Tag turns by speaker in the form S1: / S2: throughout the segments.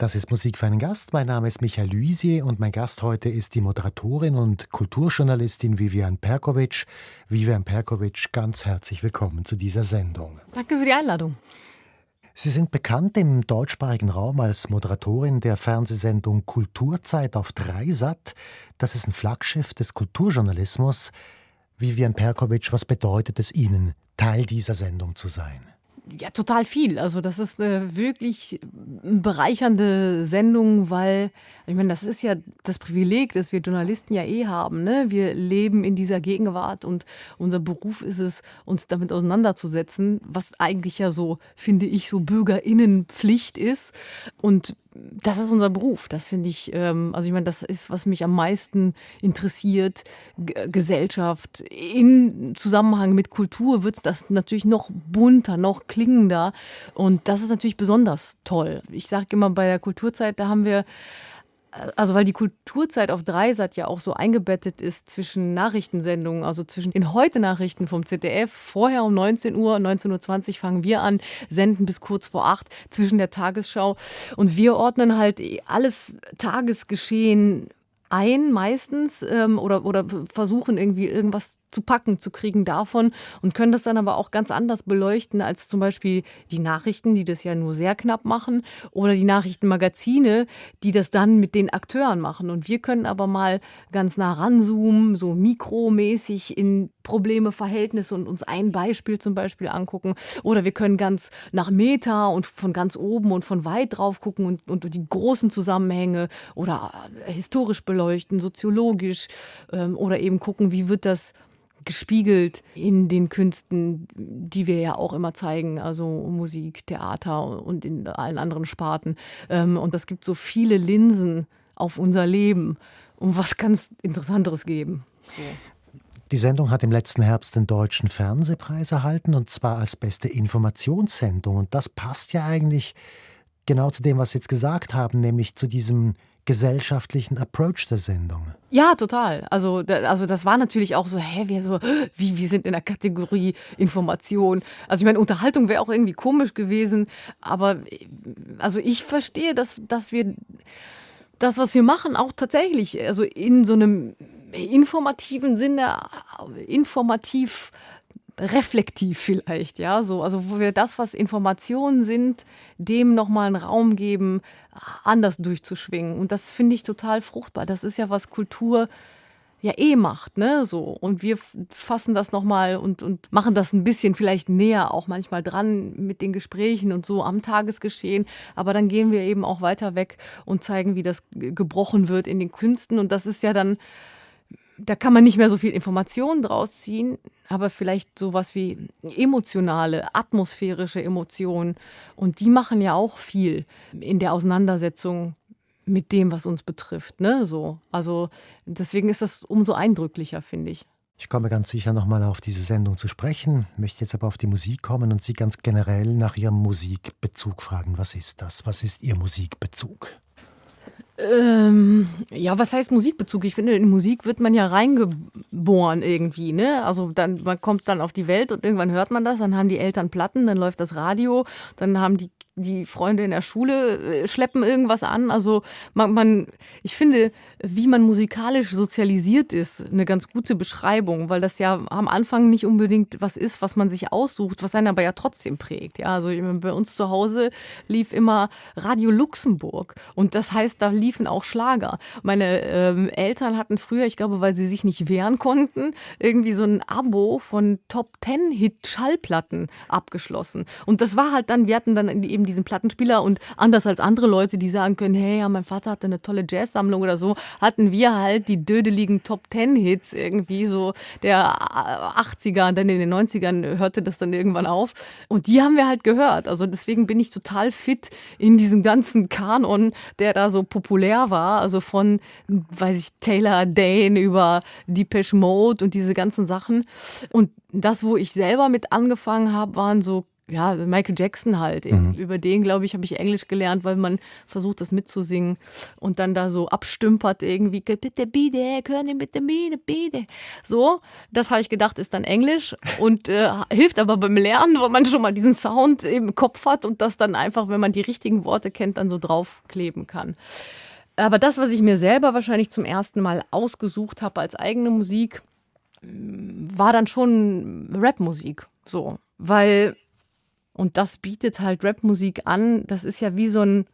S1: Das ist Musik für einen Gast. Mein Name ist Michael Luisier und mein Gast heute ist die Moderatorin und Kulturjournalistin Vivian Perkovic. Vivian Perkovic, ganz herzlich willkommen zu dieser Sendung.
S2: Danke für die Einladung.
S1: Sie sind bekannt im deutschsprachigen Raum als Moderatorin der Fernsehsendung Kulturzeit auf Dreisat. Das ist ein Flaggschiff des Kulturjournalismus. Vivian Perkovic, was bedeutet es Ihnen, Teil dieser Sendung zu sein?
S2: Ja, total viel. Also das ist eine wirklich bereichernde Sendung, weil ich meine, das ist ja das Privileg, das wir Journalisten ja eh haben. Ne? Wir leben in dieser Gegenwart und unser Beruf ist es, uns damit auseinanderzusetzen, was eigentlich ja so, finde ich, so Bürgerinnenpflicht ist. Und das ist unser Beruf. Das finde ich, ähm, also ich meine, das ist, was mich am meisten interessiert. G Gesellschaft. In Zusammenhang mit Kultur wird das natürlich noch bunter, noch klingender. Und das ist natürlich besonders toll. Ich sage immer, bei der Kulturzeit, da haben wir also weil die Kulturzeit auf Dreisat ja auch so eingebettet ist zwischen Nachrichtensendungen, also zwischen den Heute-Nachrichten vom ZDF, vorher um 19 Uhr, 19.20 Uhr fangen wir an, senden bis kurz vor acht zwischen der Tagesschau. Und wir ordnen halt alles Tagesgeschehen ein meistens ähm, oder, oder versuchen irgendwie irgendwas zu packen zu kriegen davon und können das dann aber auch ganz anders beleuchten als zum Beispiel die Nachrichten, die das ja nur sehr knapp machen oder die Nachrichtenmagazine, die das dann mit den Akteuren machen. Und wir können aber mal ganz nah ranzoomen, so mikromäßig in Probleme, Verhältnisse und uns ein Beispiel zum Beispiel angucken. Oder wir können ganz nach Meta und von ganz oben und von weit drauf gucken und, und die großen Zusammenhänge oder historisch beleuchten, soziologisch ähm, oder eben gucken, wie wird das gespiegelt in den Künsten, die wir ja auch immer zeigen, also Musik, Theater und in allen anderen Sparten. Ähm, und das gibt so viele Linsen auf unser Leben um was ganz Interessanteres geben. So.
S1: Die Sendung hat im letzten Herbst den Deutschen Fernsehpreis erhalten und zwar als beste Informationssendung. Und das passt ja eigentlich genau zu dem, was Sie jetzt gesagt haben, nämlich zu diesem gesellschaftlichen Approach der Sendung.
S2: Ja, total. Also, da, also das war natürlich auch so, hä, wir so, wie wir sind in der Kategorie Information. Also ich meine, Unterhaltung wäre auch irgendwie komisch gewesen, aber also ich verstehe, dass, dass wir das, was wir machen, auch tatsächlich, also in so einem informativen Sinne, informativ reflektiv vielleicht, ja, so, also wo wir das, was Informationen sind, dem nochmal einen Raum geben, anders durchzuschwingen. Und das finde ich total fruchtbar. Das ist ja, was Kultur ja eh macht, ne, so. Und wir fassen das nochmal und, und machen das ein bisschen vielleicht näher auch manchmal dran mit den Gesprächen und so am Tagesgeschehen. Aber dann gehen wir eben auch weiter weg und zeigen, wie das gebrochen wird in den Künsten. Und das ist ja dann, da kann man nicht mehr so viel Informationen draus ziehen, aber vielleicht sowas wie emotionale, atmosphärische Emotionen. Und die machen ja auch viel in der Auseinandersetzung mit dem, was uns betrifft. Ne? So. Also deswegen ist das umso eindrücklicher, finde ich.
S1: Ich komme ganz sicher nochmal auf diese Sendung zu sprechen, möchte jetzt aber auf die Musik kommen und Sie ganz generell nach Ihrem Musikbezug fragen. Was ist das? Was ist Ihr Musikbezug?
S2: Ähm, ja, was heißt Musikbezug? Ich finde, in Musik wird man ja reingeboren irgendwie, ne? Also dann, man kommt dann auf die Welt und irgendwann hört man das, dann haben die Eltern Platten, dann läuft das Radio, dann haben die die Freunde in der Schule äh, schleppen irgendwas an. Also man, man, ich finde, wie man musikalisch sozialisiert ist, eine ganz gute Beschreibung, weil das ja am Anfang nicht unbedingt was ist, was man sich aussucht, was einen aber ja trotzdem prägt. Ja, also bei uns zu Hause lief immer Radio Luxemburg und das heißt, da liefen auch Schlager. Meine ähm, Eltern hatten früher, ich glaube, weil sie sich nicht wehren konnten, irgendwie so ein Abo von Top Ten Hit Schallplatten abgeschlossen. Und das war halt dann, wir hatten dann eben diesen Plattenspieler und anders als andere Leute, die sagen können, hey, ja, mein Vater hatte eine tolle Jazzsammlung oder so, hatten wir halt die dödeligen Top Ten Hits irgendwie so der 80er und dann in den 90ern hörte das dann irgendwann auf. Und die haben wir halt gehört. Also deswegen bin ich total fit in diesem ganzen Kanon, der da so populär war, also von, weiß ich, Taylor Dane über Depeche Mode und diese ganzen Sachen. Und das, wo ich selber mit angefangen habe, waren so ja, Michael Jackson halt. Mhm. Über den, glaube ich, habe ich Englisch gelernt, weil man versucht, das mitzusingen und dann da so abstümpert irgendwie, bitte, bitte, können Sie bitte, bitte, bitte. So, das habe ich gedacht, ist dann Englisch und äh, hilft aber beim Lernen, weil man schon mal diesen Sound im Kopf hat und das dann einfach, wenn man die richtigen Worte kennt, dann so draufkleben kann. Aber das, was ich mir selber wahrscheinlich zum ersten Mal ausgesucht habe als eigene Musik, war dann schon Rapmusik. So, weil und das bietet halt Rapmusik an. Das ist ja wie so ein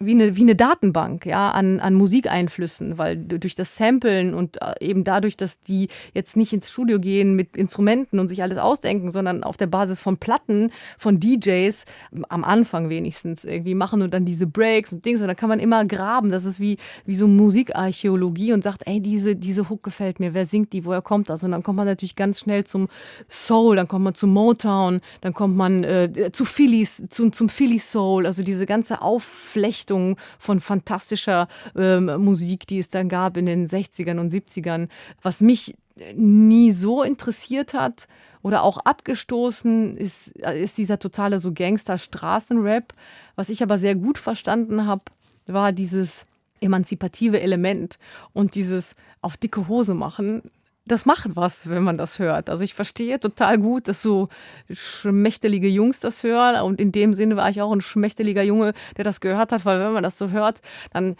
S2: wie eine, wie eine Datenbank ja, an, an Musikeinflüssen, weil durch das Samplen und äh, eben dadurch, dass die jetzt nicht ins Studio gehen mit Instrumenten und sich alles ausdenken, sondern auf der Basis von Platten, von DJs, am Anfang wenigstens irgendwie machen und dann diese Breaks und Dings. Und dann kann man immer graben. Das ist wie, wie so Musikarchäologie und sagt, ey, diese, diese Hook gefällt mir, wer singt die, woher kommt das? Und dann kommt man natürlich ganz schnell zum Soul, dann kommt man zu Motown, dann kommt man äh, zu Phillies, zu, zum Philly Soul, also diese ganze Aufflechtung Richtung von fantastischer ähm, Musik, die es dann gab in den 60ern und 70ern, was mich nie so interessiert hat oder auch abgestoßen ist, ist dieser totale so Gangster-Straßenrap. Was ich aber sehr gut verstanden habe, war dieses emanzipative Element und dieses auf dicke Hose machen, das macht was, wenn man das hört. Also ich verstehe total gut, dass so schmächtelige Jungs das hören. Und in dem Sinne war ich auch ein schmächteliger Junge, der das gehört hat, weil wenn man das so hört, dann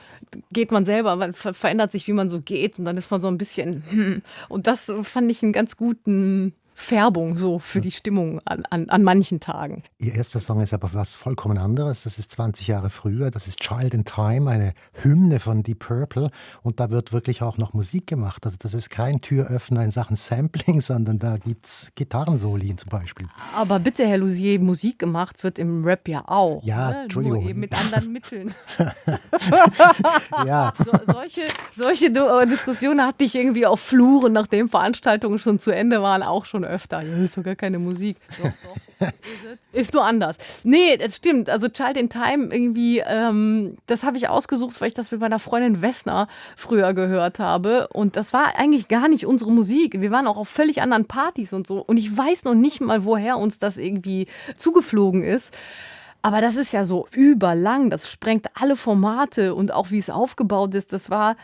S2: geht man selber, man verändert sich, wie man so geht und dann ist man so ein bisschen. Hm. Und das fand ich einen ganz guten Färbung so für die Stimmung an, an, an manchen Tagen.
S1: Ihr erster Song ist aber was vollkommen anderes. Das ist 20 Jahre früher. Das ist Child in Time, eine Hymne von Deep Purple. Und da wird wirklich auch noch Musik gemacht. Also das ist kein Türöffner in Sachen Sampling, sondern da gibt es Gitarrensoli zum Beispiel.
S2: Aber bitte, Herr Lusier, Musik gemacht wird im Rap ja auch.
S1: Ja, ne? Entschuldigung.
S2: Nur eben mit anderen Mitteln.
S1: ja.
S2: So, solche, solche Diskussionen hatte ich irgendwie auf Fluren, nachdem Veranstaltungen schon zu Ende waren, auch schon öfter. Ja, ist doch gar keine Musik. Doch, doch. ist nur anders. Nee, das stimmt. Also Child in Time irgendwie, ähm, das habe ich ausgesucht, weil ich das mit meiner Freundin Wessner früher gehört habe. Und das war eigentlich gar nicht unsere Musik. Wir waren auch auf völlig anderen Partys und so. Und ich weiß noch nicht mal, woher uns das irgendwie zugeflogen ist. Aber das ist ja so überlang, das sprengt alle Formate und auch wie es aufgebaut ist, das war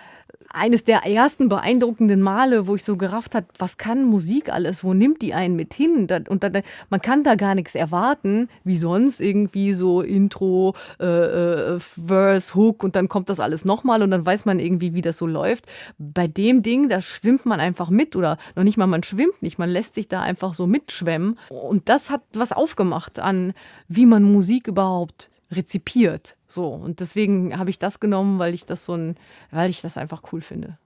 S2: eines der ersten beeindruckenden Male, wo ich so gerafft habe, was kann Musik alles, wo nimmt die einen mit hin? Und dann, man kann da gar nichts erwarten, wie sonst irgendwie so Intro, äh, äh, Verse, Hook und dann kommt das alles nochmal und dann weiß man irgendwie, wie das so läuft. Bei dem Ding, da schwimmt man einfach mit oder noch nicht mal man schwimmt nicht, man lässt sich da einfach so mitschwemmen und das hat was aufgemacht an, wie man Musik überhaupt rezipiert. So. Und deswegen habe ich das genommen, weil ich das so ein, weil ich das einfach cool finde.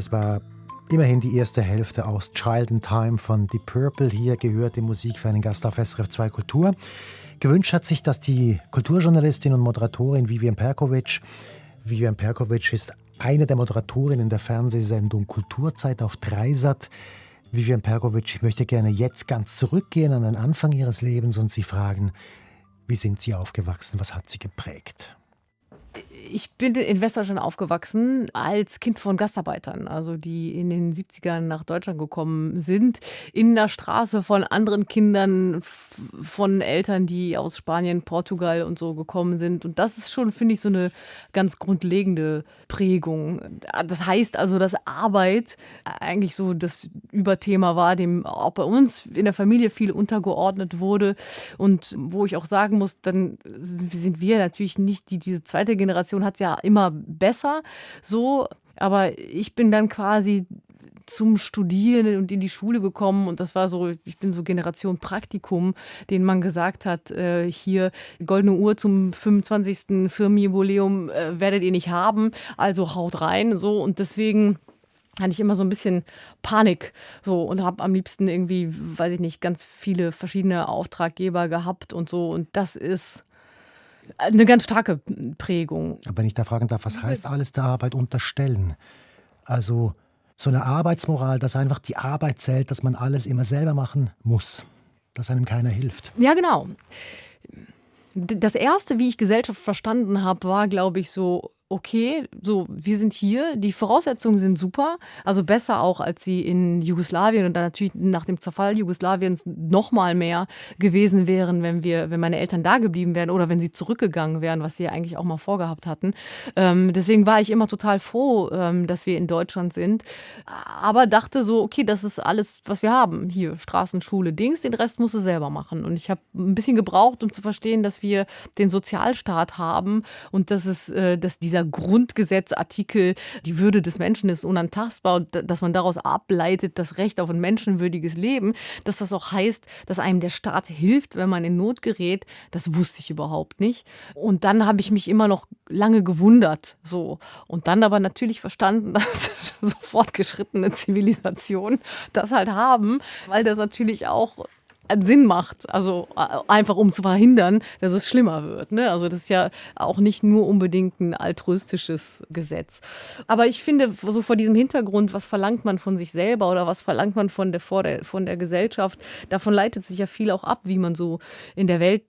S1: Das war immerhin die erste Hälfte aus Child in Time von Deep Purple. Hier gehört die Musik für einen Gast auf SRF 2 Kultur. Gewünscht hat sich, dass die Kulturjournalistin und Moderatorin Vivian Perkovic, Vivian Perkovic ist eine der Moderatorinnen der Fernsehsendung Kulturzeit auf Dreisat. Vivian Perkovic, ich möchte gerne jetzt ganz zurückgehen an den Anfang ihres Lebens und Sie fragen, wie sind Sie aufgewachsen? Was hat Sie geprägt?
S2: Ich bin in Westdeutschland aufgewachsen als Kind von Gastarbeitern, also die in den 70ern nach Deutschland gekommen sind, in der Straße von anderen Kindern, von Eltern, die aus Spanien, Portugal und so gekommen sind. Und das ist schon, finde ich, so eine ganz grundlegende Prägung. Das heißt also, dass Arbeit eigentlich so das Überthema war, dem auch bei uns in der Familie viel untergeordnet wurde. Und wo ich auch sagen muss, dann sind wir natürlich nicht die, diese zweite Generation hat es ja immer besser so, aber ich bin dann quasi zum Studieren und in die Schule gekommen und das war so, ich bin so Generation Praktikum, den man gesagt hat, äh, hier goldene Uhr zum 25. Firmenjubiläum äh, werdet ihr nicht haben, also haut rein so. Und deswegen hatte ich immer so ein bisschen Panik so. Und habe am liebsten irgendwie, weiß ich nicht, ganz viele verschiedene Auftraggeber gehabt und so. Und das ist eine ganz starke Prägung.
S1: Aber wenn ich da fragen darf, was heißt alles der Arbeit unterstellen? Also so eine Arbeitsmoral, dass einfach die Arbeit zählt, dass man alles immer selber machen muss, dass einem keiner hilft.
S2: Ja, genau. Das erste, wie ich Gesellschaft verstanden habe, war, glaube ich, so okay, so, wir sind hier, die Voraussetzungen sind super, also besser auch, als sie in Jugoslawien und dann natürlich nach dem Zerfall Jugoslawiens noch mal mehr gewesen wären, wenn wir, wenn meine Eltern da geblieben wären oder wenn sie zurückgegangen wären, was sie ja eigentlich auch mal vorgehabt hatten. Ähm, deswegen war ich immer total froh, ähm, dass wir in Deutschland sind, aber dachte so, okay, das ist alles, was wir haben. Hier, Straßenschule, Dings, den Rest musst du selber machen. Und ich habe ein bisschen gebraucht, um zu verstehen, dass wir den Sozialstaat haben und dass es, äh, dass dieser dieser Grundgesetzartikel, die Würde des Menschen ist unantastbar dass man daraus ableitet, das Recht auf ein menschenwürdiges Leben, dass das auch heißt, dass einem der Staat hilft, wenn man in Not gerät, das wusste ich überhaupt nicht. Und dann habe ich mich immer noch lange gewundert, so. Und dann aber natürlich verstanden, dass so fortgeschrittene Zivilisationen das halt haben, weil das natürlich auch Sinn macht. Also äh, einfach um zu verhindern, dass es schlimmer wird. Ne? Also das ist ja auch nicht nur unbedingt ein altruistisches Gesetz. Aber ich finde, so vor diesem Hintergrund, was verlangt man von sich selber oder was verlangt man von der, der, von der Gesellschaft, davon leitet sich ja viel auch ab, wie man so in der Welt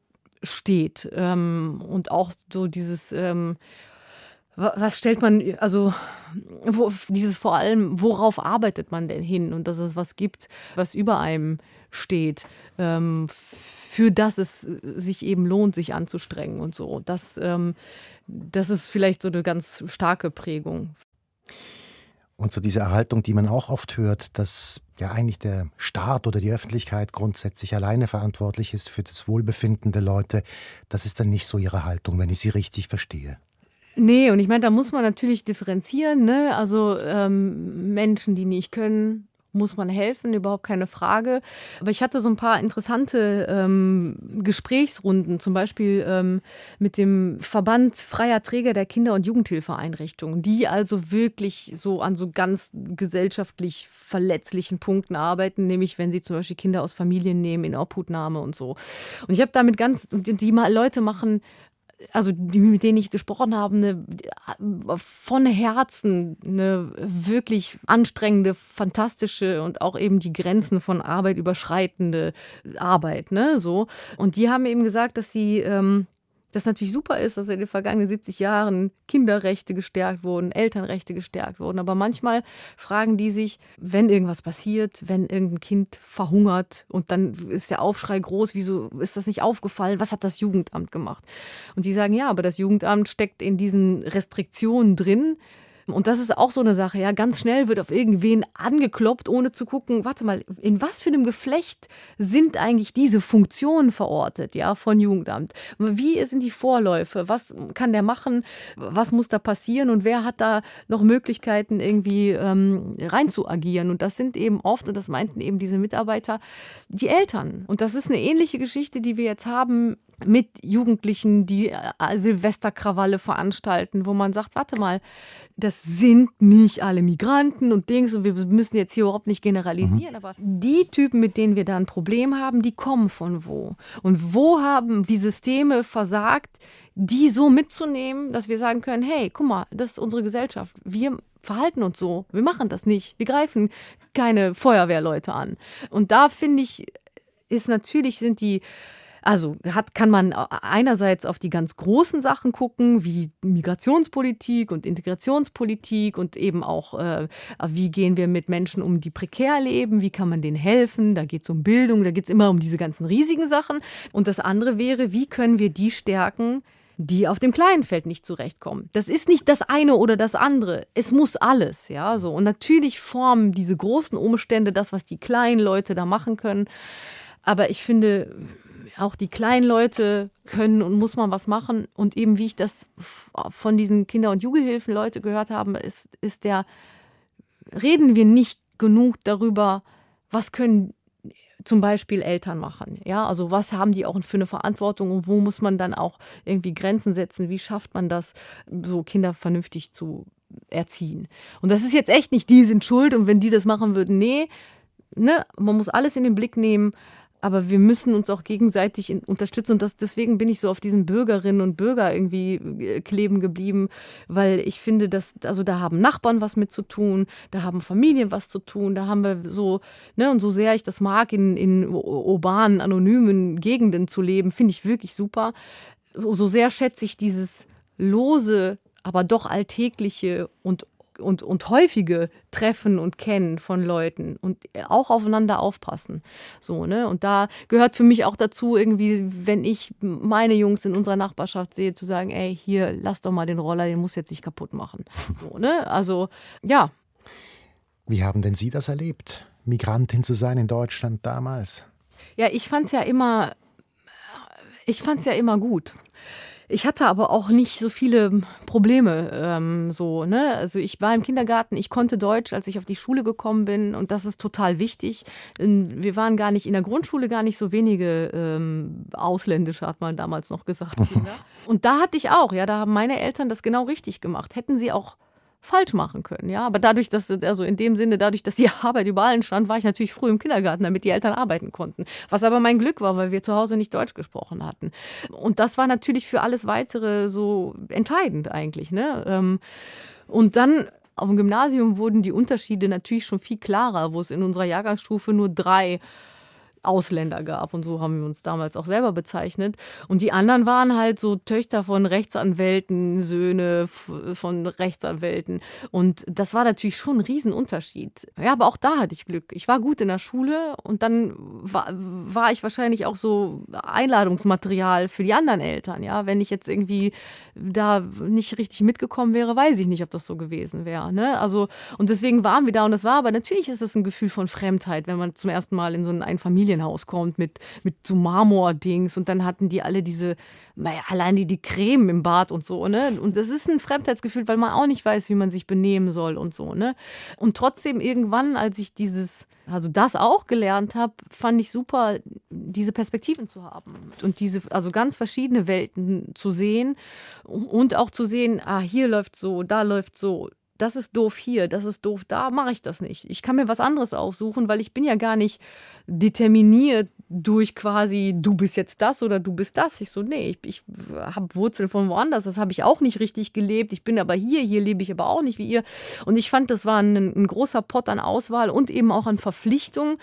S2: steht. Ähm, und auch so dieses ähm, was stellt man, also wo, dieses vor allem, worauf arbeitet man denn hin und dass es was gibt, was über einem steht, ähm, für das es sich eben lohnt, sich anzustrengen und so. Das, ähm, das ist vielleicht so eine ganz starke Prägung.
S1: Und so diese Erhaltung, die man auch oft hört, dass ja eigentlich der Staat oder die Öffentlichkeit grundsätzlich alleine verantwortlich ist für das Wohlbefinden der Leute, das ist dann nicht so ihre Haltung, wenn ich sie richtig verstehe.
S2: Nee, und ich meine, da muss man natürlich differenzieren. Ne? Also ähm, Menschen, die nicht können, muss man helfen, überhaupt keine Frage. Aber ich hatte so ein paar interessante ähm, Gesprächsrunden, zum Beispiel ähm, mit dem Verband freier Träger der Kinder- und Jugendhilfeeinrichtungen, die also wirklich so an so ganz gesellschaftlich verletzlichen Punkten arbeiten, nämlich wenn sie zum Beispiel Kinder aus Familien nehmen in Obhutnahme und so. Und ich habe damit ganz, die Leute machen also die, mit denen ich gesprochen habe, eine, von Herzen eine wirklich anstrengende, fantastische und auch eben die Grenzen von Arbeit überschreitende Arbeit, ne, so. Und die haben eben gesagt, dass sie ähm, das natürlich super ist, dass in den vergangenen 70 Jahren Kinderrechte gestärkt wurden, Elternrechte gestärkt wurden. Aber manchmal fragen die sich, wenn irgendwas passiert, wenn irgendein Kind verhungert und dann ist der Aufschrei groß, wieso ist das nicht aufgefallen? Was hat das Jugendamt gemacht? Und die sagen, ja, aber das Jugendamt steckt in diesen Restriktionen drin, und das ist auch so eine Sache, ja, ganz schnell wird auf irgendwen angekloppt, ohne zu gucken, warte mal, in was für einem Geflecht sind eigentlich diese Funktionen verortet, ja, von Jugendamt? Wie sind die Vorläufe? Was kann der machen? Was muss da passieren? Und wer hat da noch Möglichkeiten, irgendwie ähm, rein? Und das sind eben oft, und das meinten eben diese Mitarbeiter, die Eltern. Und das ist eine ähnliche Geschichte, die wir jetzt haben mit Jugendlichen, die äh, Silvesterkrawalle veranstalten, wo man sagt, warte mal, das das sind nicht alle Migranten und Dings und wir müssen jetzt hier überhaupt nicht generalisieren, mhm. aber die Typen, mit denen wir da ein Problem haben, die kommen von wo? Und wo haben die Systeme versagt, die so mitzunehmen, dass wir sagen können, hey, guck mal, das ist unsere Gesellschaft. Wir verhalten uns so. Wir machen das nicht. Wir greifen keine Feuerwehrleute an. Und da finde ich, ist natürlich sind die also hat, kann man einerseits auf die ganz großen Sachen gucken, wie Migrationspolitik und Integrationspolitik und eben auch, äh, wie gehen wir mit Menschen um, die prekär leben, wie kann man denen helfen, da geht es um Bildung, da geht es immer um diese ganzen riesigen Sachen. Und das andere wäre, wie können wir die stärken, die auf dem kleinen Feld nicht zurechtkommen. Das ist nicht das eine oder das andere. Es muss alles, ja, so. Und natürlich formen diese großen Umstände das, was die kleinen Leute da machen können. Aber ich finde, auch die kleinen Leute können und muss man was machen. Und eben, wie ich das von diesen Kinder- und Jugendhilfen Leute gehört habe, ist, ist der, reden wir nicht genug darüber, was können zum Beispiel Eltern machen. Ja, also was haben die auch für eine Verantwortung und wo muss man dann auch irgendwie Grenzen setzen? Wie schafft man das, so Kinder vernünftig zu erziehen? Und das ist jetzt echt nicht, die sind schuld und wenn die das machen würden, nee, ne, man muss alles in den Blick nehmen aber wir müssen uns auch gegenseitig unterstützen und das, deswegen bin ich so auf diesen Bürgerinnen und Bürger irgendwie äh, kleben geblieben, weil ich finde, dass, also da haben Nachbarn was mit zu tun, da haben Familien was zu tun, da haben wir so, ne, und so sehr ich das mag, in, in urbanen, anonymen Gegenden zu leben, finde ich wirklich super. So, so sehr schätze ich dieses lose, aber doch alltägliche und und, und häufige Treffen und Kennen von Leuten und auch aufeinander aufpassen. So, ne? Und da gehört für mich auch dazu, irgendwie, wenn ich meine Jungs in unserer Nachbarschaft sehe, zu sagen, ey, hier, lass doch mal den Roller, den muss jetzt nicht kaputt machen. So, ne? Also, ja.
S1: Wie haben denn Sie das erlebt, Migrantin zu sein in Deutschland damals?
S2: Ja, ich fand es ja immer, ich fand es ja immer gut. Ich hatte aber auch nicht so viele Probleme. Ähm, so, ne? Also ich war im Kindergarten, ich konnte Deutsch, als ich auf die Schule gekommen bin und das ist total wichtig. Wir waren gar nicht in der Grundschule gar nicht so wenige ähm, ausländische, hat man damals noch gesagt, Kinder. Und da hatte ich auch, ja, da haben meine Eltern das genau richtig gemacht. Hätten sie auch falsch machen können. Ja, aber dadurch, dass, also in dem Sinne, dadurch, dass die Arbeit überall stand, war ich natürlich früh im Kindergarten, damit die Eltern arbeiten konnten. Was aber mein Glück war, weil wir zu Hause nicht Deutsch gesprochen hatten. Und das war natürlich für alles weitere so entscheidend eigentlich. Ne? Ähm, und dann auf dem Gymnasium wurden die Unterschiede natürlich schon viel klarer, wo es in unserer Jahrgangsstufe nur drei Ausländer gab. Und so haben wir uns damals auch selber bezeichnet. Und die anderen waren halt so Töchter von Rechtsanwälten, Söhne von Rechtsanwälten. Und das war natürlich schon ein Riesenunterschied. Ja, aber auch da hatte ich Glück. Ich war gut in der Schule und dann war, war ich wahrscheinlich auch so Einladungsmaterial für die anderen Eltern. Ja, wenn ich jetzt irgendwie da nicht richtig mitgekommen wäre, weiß ich nicht, ob das so gewesen wäre. Ne? Also, und deswegen waren wir da und das war aber natürlich ist es ein Gefühl von Fremdheit, wenn man zum ersten Mal in so ein Familien Familienhaus kommt mit, mit so Marmordings und dann hatten die alle diese, naja, allein die, die Creme im Bad und so, ne? Und das ist ein Fremdheitsgefühl, weil man auch nicht weiß, wie man sich benehmen soll und so, ne? Und trotzdem irgendwann, als ich dieses, also das auch gelernt habe, fand ich super, diese Perspektiven zu haben und diese, also ganz verschiedene Welten zu sehen und auch zu sehen, ah, hier läuft so, da läuft so, das ist doof hier, das ist doof da, mache ich das nicht. Ich kann mir was anderes aussuchen, weil ich bin ja gar nicht determiniert durch quasi, du bist jetzt das oder du bist das. Ich so, nee, ich, ich habe Wurzeln von woanders, das habe ich auch nicht richtig gelebt. Ich bin aber hier, hier lebe ich aber auch nicht wie ihr. Und ich fand, das war ein, ein großer Pott an Auswahl und eben auch an Verpflichtung,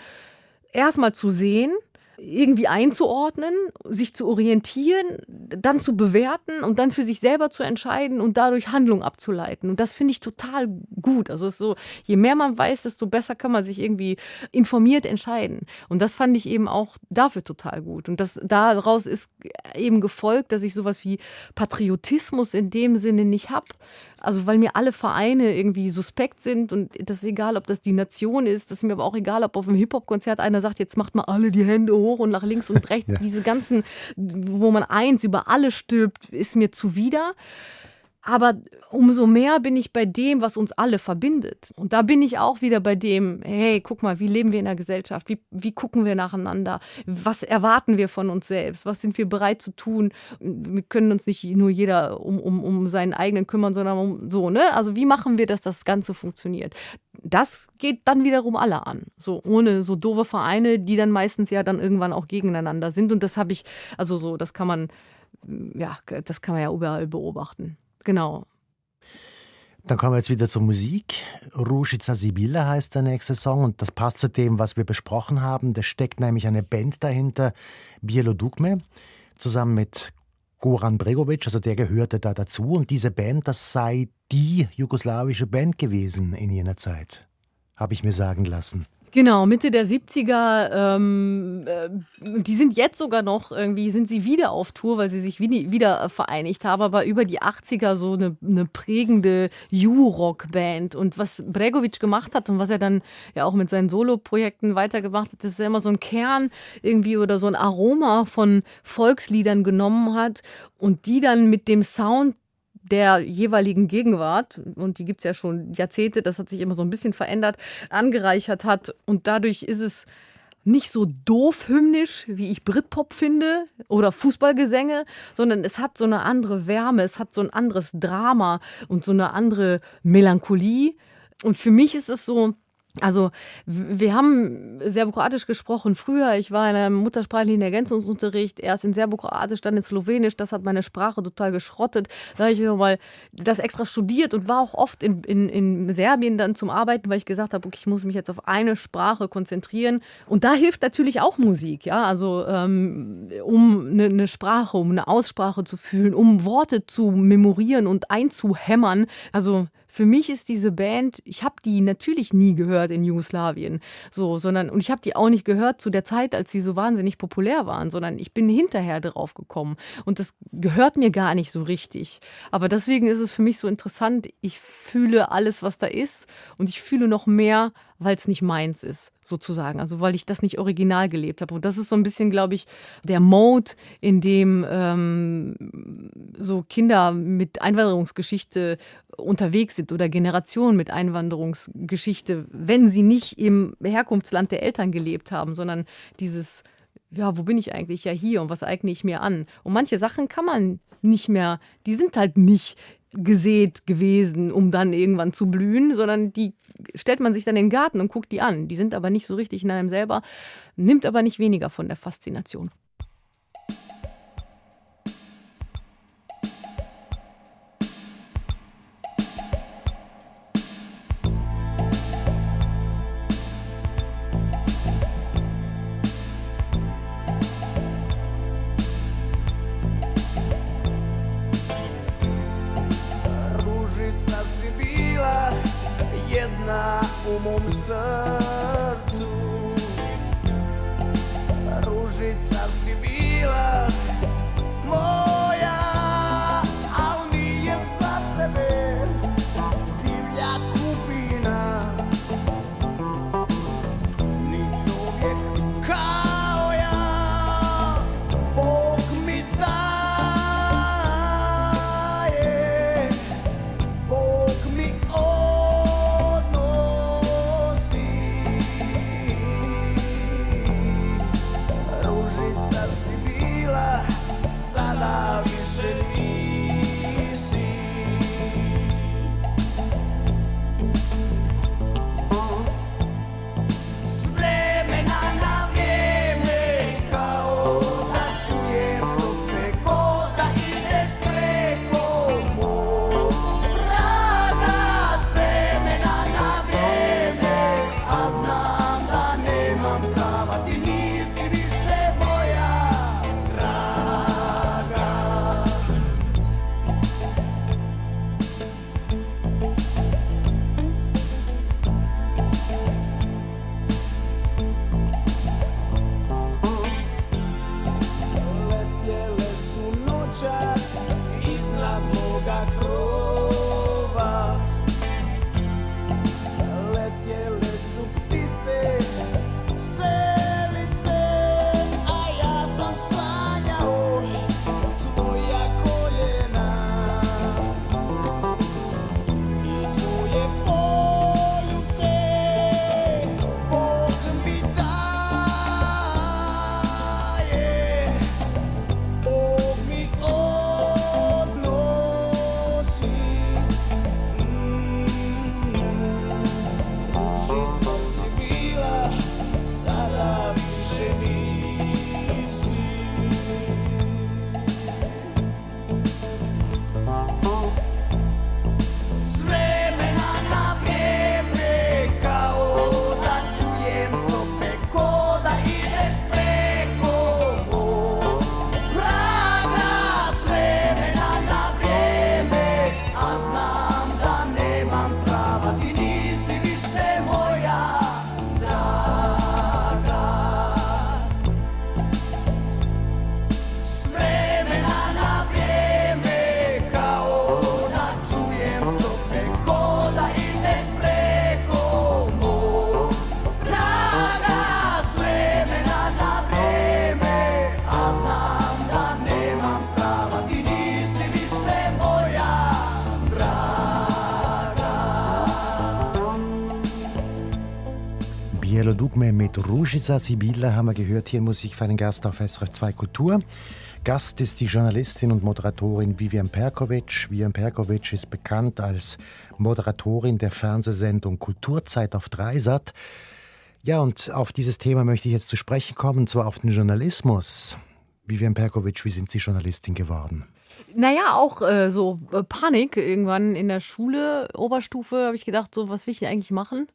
S2: erstmal zu sehen, irgendwie einzuordnen, sich zu orientieren, dann zu bewerten und dann für sich selber zu entscheiden und dadurch Handlung abzuleiten. Und das finde ich total gut. Also es ist so, je mehr man weiß, desto besser kann man sich irgendwie informiert entscheiden. Und das fand ich eben auch dafür total gut. Und das daraus ist eben gefolgt, dass ich sowas wie Patriotismus in dem Sinne nicht habe. Also weil mir alle Vereine irgendwie suspekt sind und das ist egal, ob das die Nation ist, das ist mir aber auch egal, ob auf einem Hip-Hop-Konzert einer sagt, jetzt macht mal alle die Hände hoch und nach links und rechts. ja. Diese ganzen, wo man eins über alle stülpt, ist mir zuwider. Aber umso mehr bin ich bei dem, was uns alle verbindet. Und da bin ich auch wieder bei dem, hey, guck mal, wie leben wir in der Gesellschaft? Wie, wie gucken wir nacheinander? Was erwarten wir von uns selbst? Was sind wir bereit zu tun? Wir können uns nicht nur jeder um, um, um seinen eigenen kümmern, sondern um so, ne? Also wie machen wir, dass das Ganze funktioniert? Das geht dann wiederum alle an. So ohne so doofe Vereine, die dann meistens ja dann irgendwann auch gegeneinander sind. Und das habe ich, also so, das kann man, ja, das kann man ja überall beobachten. Genau.
S1: Dann kommen wir jetzt wieder zur Musik. Rušica Sibila heißt der nächste Song und das passt zu dem, was wir besprochen haben. Da steckt nämlich eine Band dahinter, Bielo Dugme, zusammen mit Goran Bregovic, also der gehörte da dazu. Und diese Band, das sei die jugoslawische Band gewesen in jener Zeit, habe ich mir sagen lassen.
S2: Genau, Mitte der 70er, ähm, äh, die sind jetzt sogar noch irgendwie, sind sie wieder auf Tour, weil sie sich wieder vereinigt haben, aber über die 80er so eine, eine prägende U-Rock-Band. Und was Bregovic gemacht hat und was er dann ja auch mit seinen Solo-Projekten weitergemacht hat, ist immer so ein Kern irgendwie oder so ein Aroma von Volksliedern genommen hat und die dann mit dem Sound der jeweiligen Gegenwart, und die gibt es ja schon Jahrzehnte, das hat sich immer so ein bisschen verändert, angereichert hat. Und dadurch ist es nicht so doof hymnisch, wie ich Britpop finde oder Fußballgesänge, sondern es hat so eine andere Wärme, es hat so ein anderes Drama und so eine andere Melancholie. Und für mich ist es so, also wir haben Serbokroatisch gesprochen früher. Ich war in einem muttersprachlichen Ergänzungsunterricht, erst in Serbokroatisch, dann in Slowenisch. Das hat meine Sprache total geschrottet. Da habe ich mal das extra studiert und war auch oft in, in, in Serbien dann zum Arbeiten, weil ich gesagt habe, okay, ich muss mich jetzt auf eine Sprache konzentrieren. Und da hilft natürlich auch Musik, ja, also ähm, um eine, eine Sprache, um eine Aussprache zu fühlen, um Worte zu memorieren und einzuhämmern. Also für mich ist diese Band, ich habe die natürlich nie gehört in Jugoslawien, so, sondern und ich habe die auch nicht gehört zu der Zeit, als sie so wahnsinnig populär waren, sondern ich bin hinterher drauf gekommen und das gehört mir gar nicht so richtig. Aber deswegen ist es für mich so interessant. Ich fühle alles, was da ist und ich fühle noch mehr weil es nicht meins ist, sozusagen. Also weil ich das nicht original gelebt habe. Und das ist so ein bisschen, glaube ich, der Mode, in dem ähm, so Kinder mit Einwanderungsgeschichte unterwegs sind oder Generationen mit Einwanderungsgeschichte, wenn sie nicht im Herkunftsland der Eltern gelebt haben, sondern dieses ja, wo bin ich eigentlich ja hier und was eigne ich mir an? Und manche Sachen kann man nicht mehr, die sind halt nicht gesät gewesen, um dann irgendwann zu blühen, sondern die stellt man sich dann in den Garten und guckt die an. Die sind aber nicht so richtig in einem selber, nimmt aber nicht weniger von der Faszination.
S1: au monde seul. Mit Ružica Sibilla haben wir gehört hier Musik für einen Gast auf SRF 2 Kultur. Gast ist die Journalistin und Moderatorin Vivian Perkovic. Vivian Perkovic ist bekannt als Moderatorin der Fernsehsendung Kulturzeit auf Dreisat. Ja, und auf dieses Thema möchte ich jetzt zu sprechen kommen, und zwar auf den Journalismus. Vivian Perkovic, wie sind Sie Journalistin geworden?
S2: Naja, auch äh, so äh, Panik. Irgendwann in der Schule, Oberstufe, habe ich gedacht, so, was will ich eigentlich machen?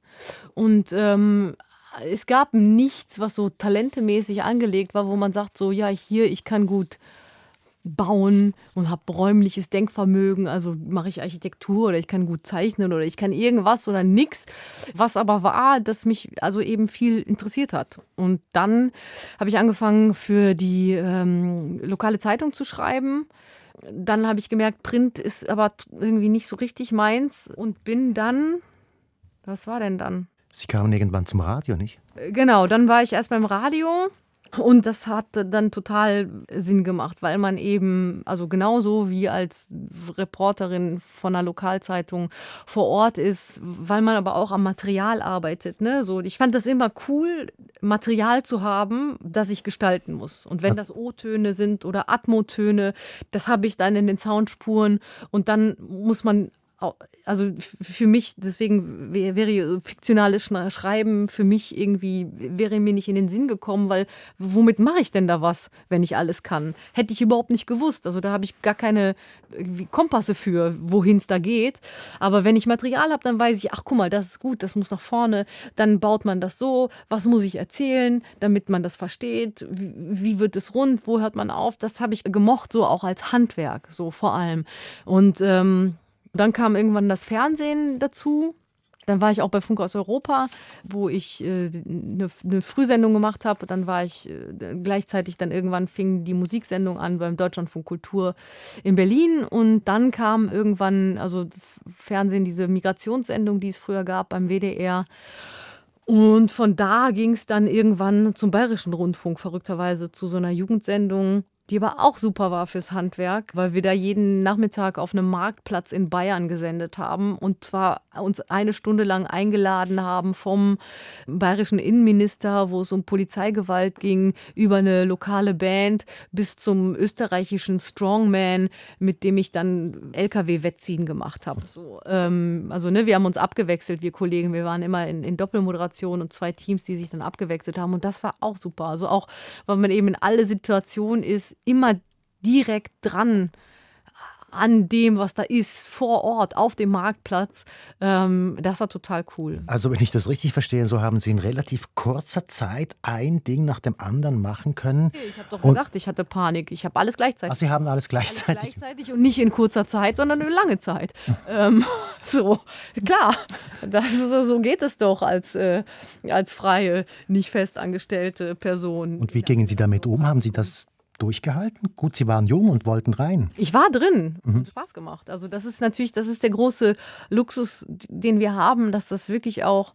S2: Und ähm, es gab nichts, was so talentemäßig angelegt war, wo man sagt, so, ja, hier, ich kann gut bauen und habe räumliches Denkvermögen, also mache ich Architektur oder ich kann gut zeichnen oder ich kann irgendwas oder nix. Was aber war, dass mich also eben viel interessiert hat. Und dann habe ich angefangen für die ähm, lokale Zeitung zu schreiben dann habe ich gemerkt, Print ist aber irgendwie nicht so richtig meins und bin dann, was war denn dann?
S1: Sie kamen irgendwann zum Radio, nicht?
S2: Genau, dann war ich erst beim Radio und das hat dann total Sinn gemacht, weil man eben, also genauso wie als Reporterin von einer Lokalzeitung vor Ort ist, weil man aber auch am Material arbeitet. Ne? So, ich fand das immer cool, Material zu haben, das ich gestalten muss. Und wenn das O-Töne sind oder Atmotöne, das habe ich dann in den Soundspuren und dann muss man also für mich, deswegen wäre fiktionales Schreiben für mich irgendwie, wäre mir nicht in den Sinn gekommen, weil womit mache ich denn da was, wenn ich alles kann? Hätte ich überhaupt nicht gewusst. Also da habe ich gar keine Kompasse für, wohin es da geht. Aber wenn ich Material habe, dann weiß ich, ach guck mal, das ist gut, das muss nach vorne. Dann baut man das so, was muss ich erzählen, damit man das versteht? Wie, wird es rund? Wo hört man auf? Das habe ich gemocht, so auch als Handwerk, so vor allem. Und ähm, dann kam irgendwann das Fernsehen dazu. Dann war ich auch bei Funk aus Europa, wo ich äh, eine, eine, Frühsendung gemacht habe. Dann war ich äh, gleichzeitig, dann irgendwann fing die Musiksendung an beim Deutschlandfunk Kultur in Berlin. Und dann kam irgendwann, also Fernsehen, diese Migrationssendung, die es früher gab beim WDR. Und von da ging es dann irgendwann zum Bayerischen Rundfunk, verrückterweise zu so einer Jugendsendung die aber auch super war fürs Handwerk, weil wir da jeden Nachmittag auf einem Marktplatz in Bayern gesendet haben und zwar uns eine Stunde lang eingeladen haben vom bayerischen Innenminister, wo es um Polizeigewalt ging, über eine lokale Band bis zum österreichischen Strongman, mit dem ich dann LKW-Wettziehen gemacht habe. So, ähm, also ne, wir haben uns abgewechselt, wir Kollegen, wir waren immer in, in Doppelmoderation und zwei Teams, die sich dann abgewechselt haben und das war auch super. Also auch, weil man eben in alle Situationen ist, immer direkt dran an dem, was da ist, vor Ort, auf dem Marktplatz. Ähm, das war total cool.
S1: Also wenn ich das richtig verstehe, so haben Sie in relativ kurzer Zeit ein Ding nach dem anderen machen können.
S2: Ich habe doch und gesagt, ich hatte Panik. Ich habe alles gleichzeitig. Ach,
S1: Sie haben alles gleichzeitig.
S2: Alles gleichzeitig und nicht in kurzer Zeit, sondern eine lange Zeit. ähm, so, klar, das, so, so geht es doch als, äh, als freie, nicht festangestellte Person.
S1: Und wie gingen Sie damit um? Haben Sie das durchgehalten? Gut, Sie waren jung und wollten rein.
S2: Ich war drin. Mhm. Hat Spaß gemacht. Also das ist natürlich, das ist der große Luxus, den wir haben, dass das wirklich auch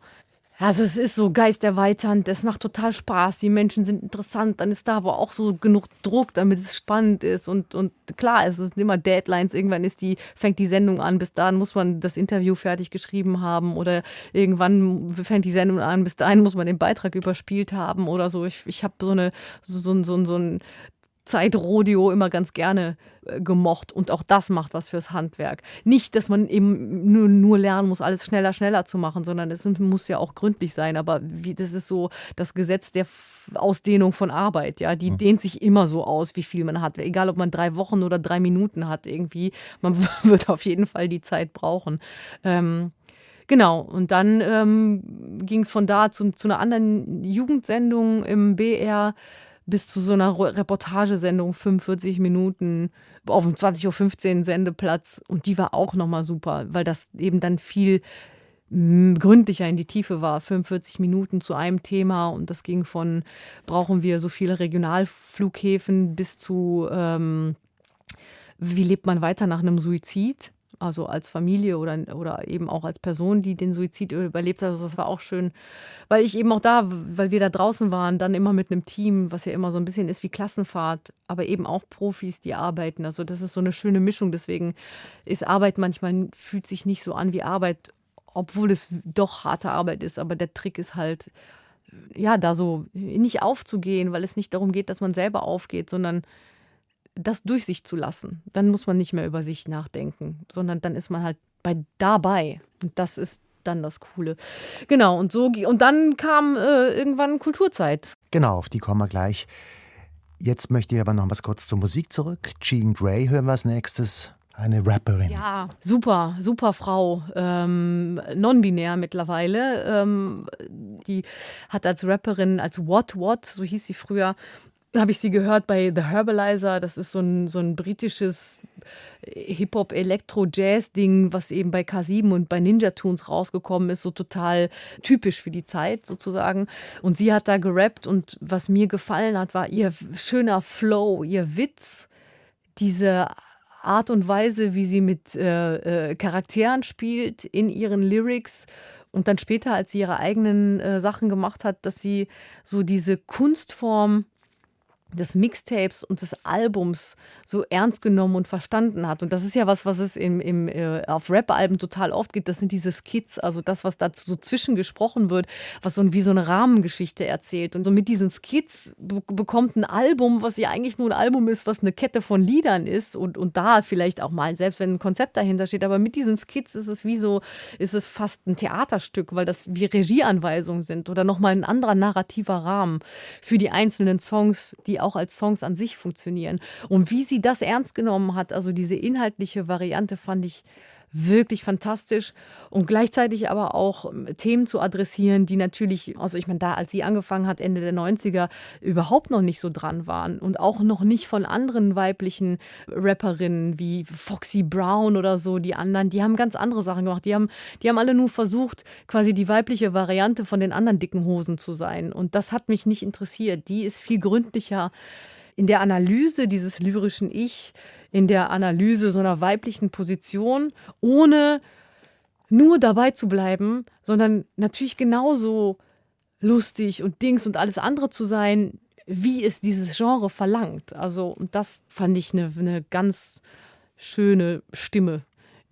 S2: also es ist so geisterweiternd, es macht total Spaß, die Menschen sind interessant, dann ist da aber auch so genug Druck, damit es spannend ist und, und klar, es sind immer Deadlines, irgendwann ist die, fängt die Sendung an, bis dahin muss man das Interview fertig geschrieben haben oder irgendwann fängt die Sendung an, bis dahin muss man den Beitrag überspielt haben oder so. Ich, ich habe so eine, so, so, so, so ein Zeitrodeo immer ganz gerne äh, gemocht und auch das macht was fürs Handwerk. Nicht, dass man eben nur, nur lernen muss, alles schneller, schneller zu machen, sondern es muss ja auch gründlich sein. Aber wie, das ist so das Gesetz der Ausdehnung von Arbeit. Ja, die mhm. dehnt sich immer so aus, wie viel man hat. Egal, ob man drei Wochen oder drei Minuten hat, irgendwie, man wird auf jeden Fall die Zeit brauchen. Ähm, Genau, und dann ähm, ging es von da zu, zu einer anderen Jugendsendung im BR bis zu so einer Reportagesendung 45 Minuten auf dem 20.15 Uhr Sendeplatz. Und die war auch nochmal super, weil das eben dann viel hm, gründlicher in die Tiefe war. 45 Minuten zu einem Thema und das ging von, brauchen wir so viele Regionalflughäfen bis zu, ähm, wie lebt man weiter nach einem Suizid? Also als Familie oder, oder eben auch als Person, die den Suizid überlebt hat. Also das war auch schön, weil ich eben auch da, weil wir da draußen waren, dann immer mit einem Team, was ja immer so ein bisschen ist wie Klassenfahrt, aber eben auch Profis, die arbeiten. Also das ist so eine schöne Mischung. Deswegen ist Arbeit manchmal, fühlt sich nicht so an wie Arbeit, obwohl es doch harte Arbeit ist. Aber der Trick ist halt, ja, da so nicht aufzugehen, weil es nicht darum geht, dass man selber aufgeht, sondern das durch sich zu lassen. Dann muss man nicht mehr über sich nachdenken, sondern dann ist man halt bei dabei. Und das ist dann das Coole. Genau, und so und dann kam äh, irgendwann Kulturzeit.
S1: Genau, auf die kommen wir gleich. Jetzt möchte ich aber noch mal kurz zur Musik zurück. Jean Grey hören wir als nächstes. Eine Rapperin.
S2: Ja, super, super Frau. Ähm, Non-binär mittlerweile. Ähm, die hat als Rapperin, als What What, so hieß sie früher, habe ich sie gehört bei The Herbalizer. Das ist so ein, so ein britisches Hip-Hop-Elektro-Jazz-Ding, was eben bei K7 und bei Ninja Tunes rausgekommen ist, so total typisch für die Zeit sozusagen. Und sie hat da gerappt und was mir gefallen hat, war ihr schöner Flow, ihr Witz, diese Art und Weise, wie sie mit äh, äh, Charakteren spielt in ihren Lyrics. Und dann später, als sie ihre eigenen äh, Sachen gemacht hat, dass sie so diese Kunstform des Mixtapes und des Albums so ernst genommen und verstanden hat. Und das ist ja was, was es im, im, äh, auf Rap-Alben total oft gibt. Das sind diese Skits, also das, was da so zwischengesprochen wird, was so wie so eine Rahmengeschichte erzählt. Und so mit diesen Skits bekommt ein Album, was ja eigentlich nur ein Album ist, was eine Kette von Liedern ist und, und da vielleicht auch mal, selbst wenn ein Konzept dahinter steht, aber mit diesen Skits ist es wie so, ist es fast ein Theaterstück, weil das wie Regieanweisungen sind oder nochmal ein anderer narrativer Rahmen für die einzelnen Songs, die auch als Songs an sich funktionieren. Und wie sie das ernst genommen hat, also diese inhaltliche Variante, fand ich wirklich fantastisch und gleichzeitig aber auch ähm, Themen zu adressieren, die natürlich, also ich meine, da als sie angefangen hat, Ende der 90er, überhaupt noch nicht so dran waren und auch noch nicht von anderen weiblichen Rapperinnen wie Foxy Brown oder so, die anderen, die haben ganz andere Sachen gemacht. Die haben, die haben alle nur versucht, quasi die weibliche Variante von den anderen dicken Hosen zu sein. Und das hat mich nicht interessiert. Die ist viel gründlicher in der Analyse dieses lyrischen Ich in der Analyse so einer weiblichen Position, ohne nur dabei zu bleiben, sondern natürlich genauso lustig und Dings und alles andere zu sein, wie es dieses Genre verlangt. Also, und das fand ich eine, eine ganz schöne Stimme,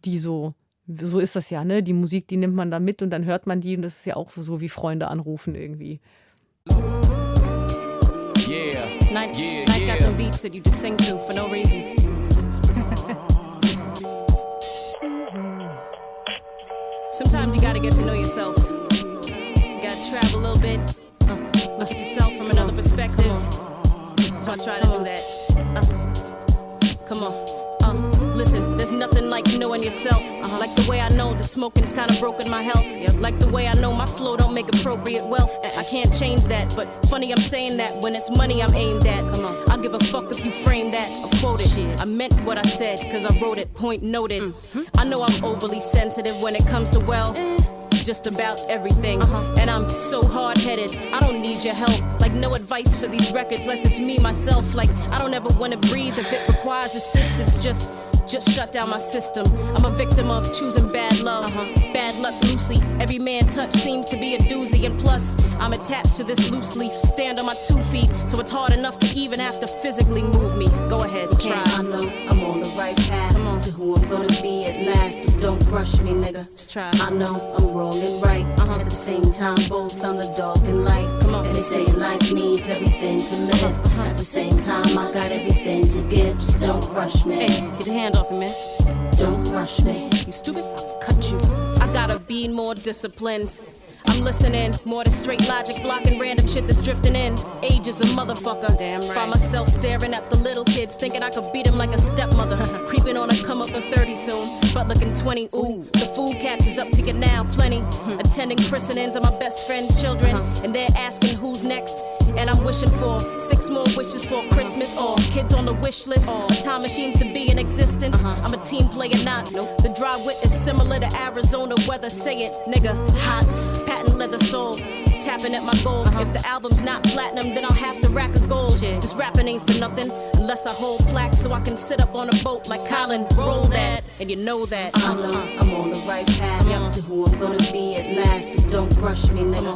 S2: die so, so ist das ja, ne? Die Musik, die nimmt man da mit und dann hört man die und das ist ja auch so wie Freunde anrufen irgendwie. Yeah. Night, yeah, night yeah. got them beats that you just sing to for no reason. Sometimes you gotta get to know yourself. You gotta travel a little bit, uh, look at yourself from another perspective. So I try to do that. Uh, come on. There's nothing like knowing yourself. Uh-huh. Like the way I know the smoking's kinda broken my health. Yep. Like the way I know my flow don't make appropriate wealth. I can't change that, but funny I'm saying that when it's money I'm aimed at. Come on, I'll give a fuck if you frame that or quote it. Shit. I meant what I said, cause I wrote it, point noted. Mm-hmm. I know I'm overly sensitive when it comes to well. Eh just about everything. Uh-huh. And I'm so hard headed, I don't need your help. Like, no advice for these records, unless it's me, myself. Like, I don't ever wanna breathe if it requires assistance. Just just shut down my system. I'm a victim of choosing bad love, uh-huh. bad luck loosely. Every man touch seems to be a doozy, and plus, I'm attached to this loose leaf. Stand on my two feet, so it's hard enough to even have to physically move me. Go ahead, try.
S3: I know I'm on the right path. Come on. To who I'm gonna be at last. Just don't rush me, nigga. Just try. I know I'm wrong and right. Uh-huh. At the same time, both on the dark and light. And they say life needs everything to live. At the same time, I got everything to give. Just don't rush me.
S2: Hey, get your hand off me, man.
S3: Don't rush me.
S2: You stupid? I'll cut you. I gotta be more disciplined. I'm listening. More to straight logic, blocking random shit that's drifting in. Age is a motherfucker. Damn right. Find myself staring at the little kids, thinking I could beat them like a stepmother. Creeping on a come up in 30 soon, but looking 20. Ooh, the food catches up to you now, plenty. Attending christenings of my best friend's children, and they're asking who's next. And I'm wishing for six more wishes for Christmas or kids on the wish list. Or time machines to be in existence. Uh-huh. I'm a team player, not the dry wit is similar to Arizona weather. Say it, nigga, hot, patent leather soul. Tapping at my goal. Uh-huh. If the album's not platinum, then I'll have to rack a gold. Shit. This rapping ain't for nothing unless I hold plaques so I can sit up on a boat like Colin. Roll that, and you know that.
S3: I know I'm on the right path yep. to who I'm gonna be at last. Don't crush me, nigga.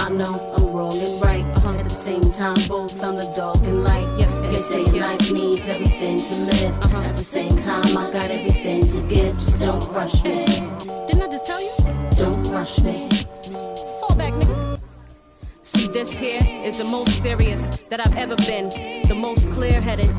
S3: I know I'm wrong and right. Uh-huh. At the same time, both on the dark and light. Yes, and they say yes. life needs everything to live. Uh-huh. At the same time, I got everything to give. Just don't rush me.
S2: Didn't I just tell you?
S3: Don't rush me.
S2: Back, nigga.
S3: See, this here is the most serious that I've ever been, the most clear headed.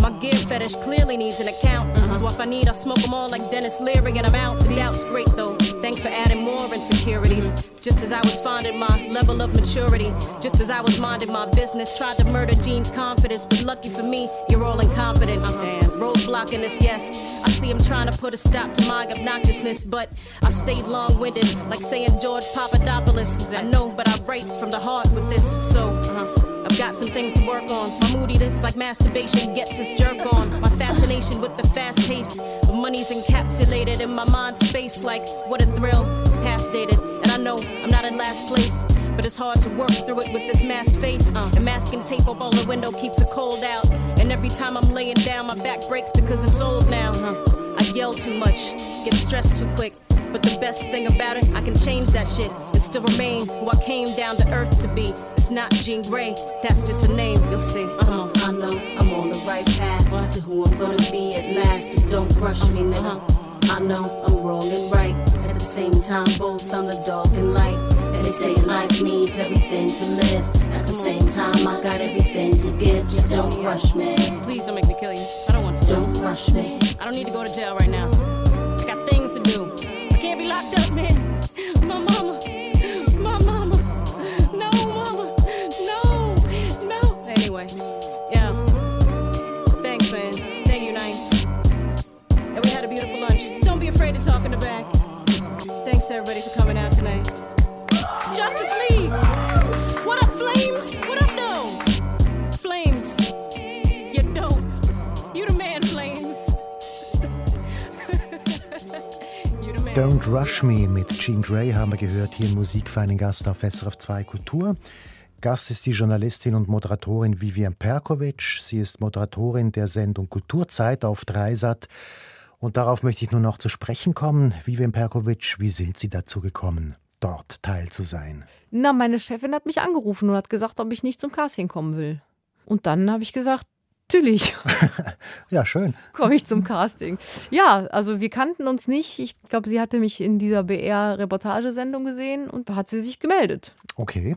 S3: My gear fetish clearly needs an account. Uh-huh. So if I need, I smoke them all like Dennis Leary and I'm out. The doubt's great though. Thanks for adding more insecurities. Just as I was finding my level of maturity, just as I was minding my business, tried to murder Gene's confidence. But lucky for me, you're all incompetent. Damn. Roadblocking this, yes. I see him trying to put a stop to my obnoxiousness, but I stayed long winded, like saying George Papadopoulos. I know, but I write from the heart with this, so. Uh-huh. I've got some things to work on. My moodiness, like masturbation, gets its jerk on. My fascination with the fast pace. The money's encapsulated in my mind space, like what a thrill. Past dated, and I know I'm not in last place. But it's hard to work through it with this masked face. Uh, and masking tape over all the window keeps the cold out. And every time I'm laying down, my back breaks because it's old now. Huh? I yell too much, get stressed too quick. But the best thing about it, I can change that shit and still remain who I came down to earth to be. It's not Jean Grey, that's just a name, you'll see. Uh-huh. I know I'm on the right path what? to who I'm gonna be at last. Just don't rush me, nigga. Uh-huh. I know I'm wrong and right at the same time, both on the dark and light. They say life needs everything to live. At the same time, I got everything to give. Just don't rush me. Please don't make me kill you. I don't want to. Don't rush me. I don't need to go to jail right now. I got things to do. I can't be locked up, man. My mama. My mama. No, mama. No. No. Anyway. Yeah. Thanks, man. Thank you, Nine. And we had a beautiful lunch. Don't be afraid to talk in the back. Thanks, everybody, for Don't
S1: Rush Me mit Jean Grey haben wir gehört hier in Musik für einen Gast auf SRF 2 Kultur. Gast ist die Journalistin und Moderatorin Vivian Perkovic. Sie ist Moderatorin der Sendung Kulturzeit auf Dreisat. Und darauf möchte ich nur noch zu sprechen kommen. Vivian Perkovic, wie sind Sie dazu gekommen, dort teil zu sein?
S2: Na, meine Chefin hat mich angerufen und hat gesagt, ob ich nicht zum Casting kommen will. Und dann habe ich gesagt, natürlich
S1: Ja, schön.
S2: komme ich zum Casting. Ja, also wir kannten uns nicht. Ich glaube, sie hatte mich in dieser BR-Reportagesendung gesehen und da hat sie sich gemeldet.
S1: Okay.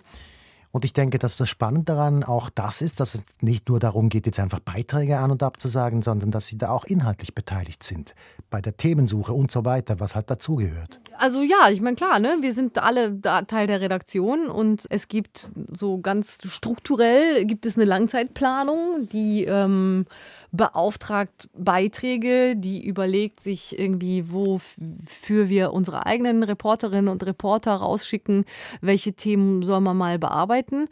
S1: Und ich denke, dass das Spannende daran auch das ist, dass es nicht nur darum geht, jetzt einfach Beiträge an und abzusagen, sondern dass Sie da auch inhaltlich beteiligt sind. Bei der Themensuche und so weiter, was halt dazugehört.
S2: Also ja, ich meine, klar, ne, wir sind alle Teil der Redaktion und es gibt so ganz strukturell gibt es eine Langzeitplanung, die ähm, beauftragt Beiträge, die überlegt sich irgendwie, wofür wir unsere eigenen Reporterinnen und Reporter rausschicken, welche Themen soll man mal bearbeiten.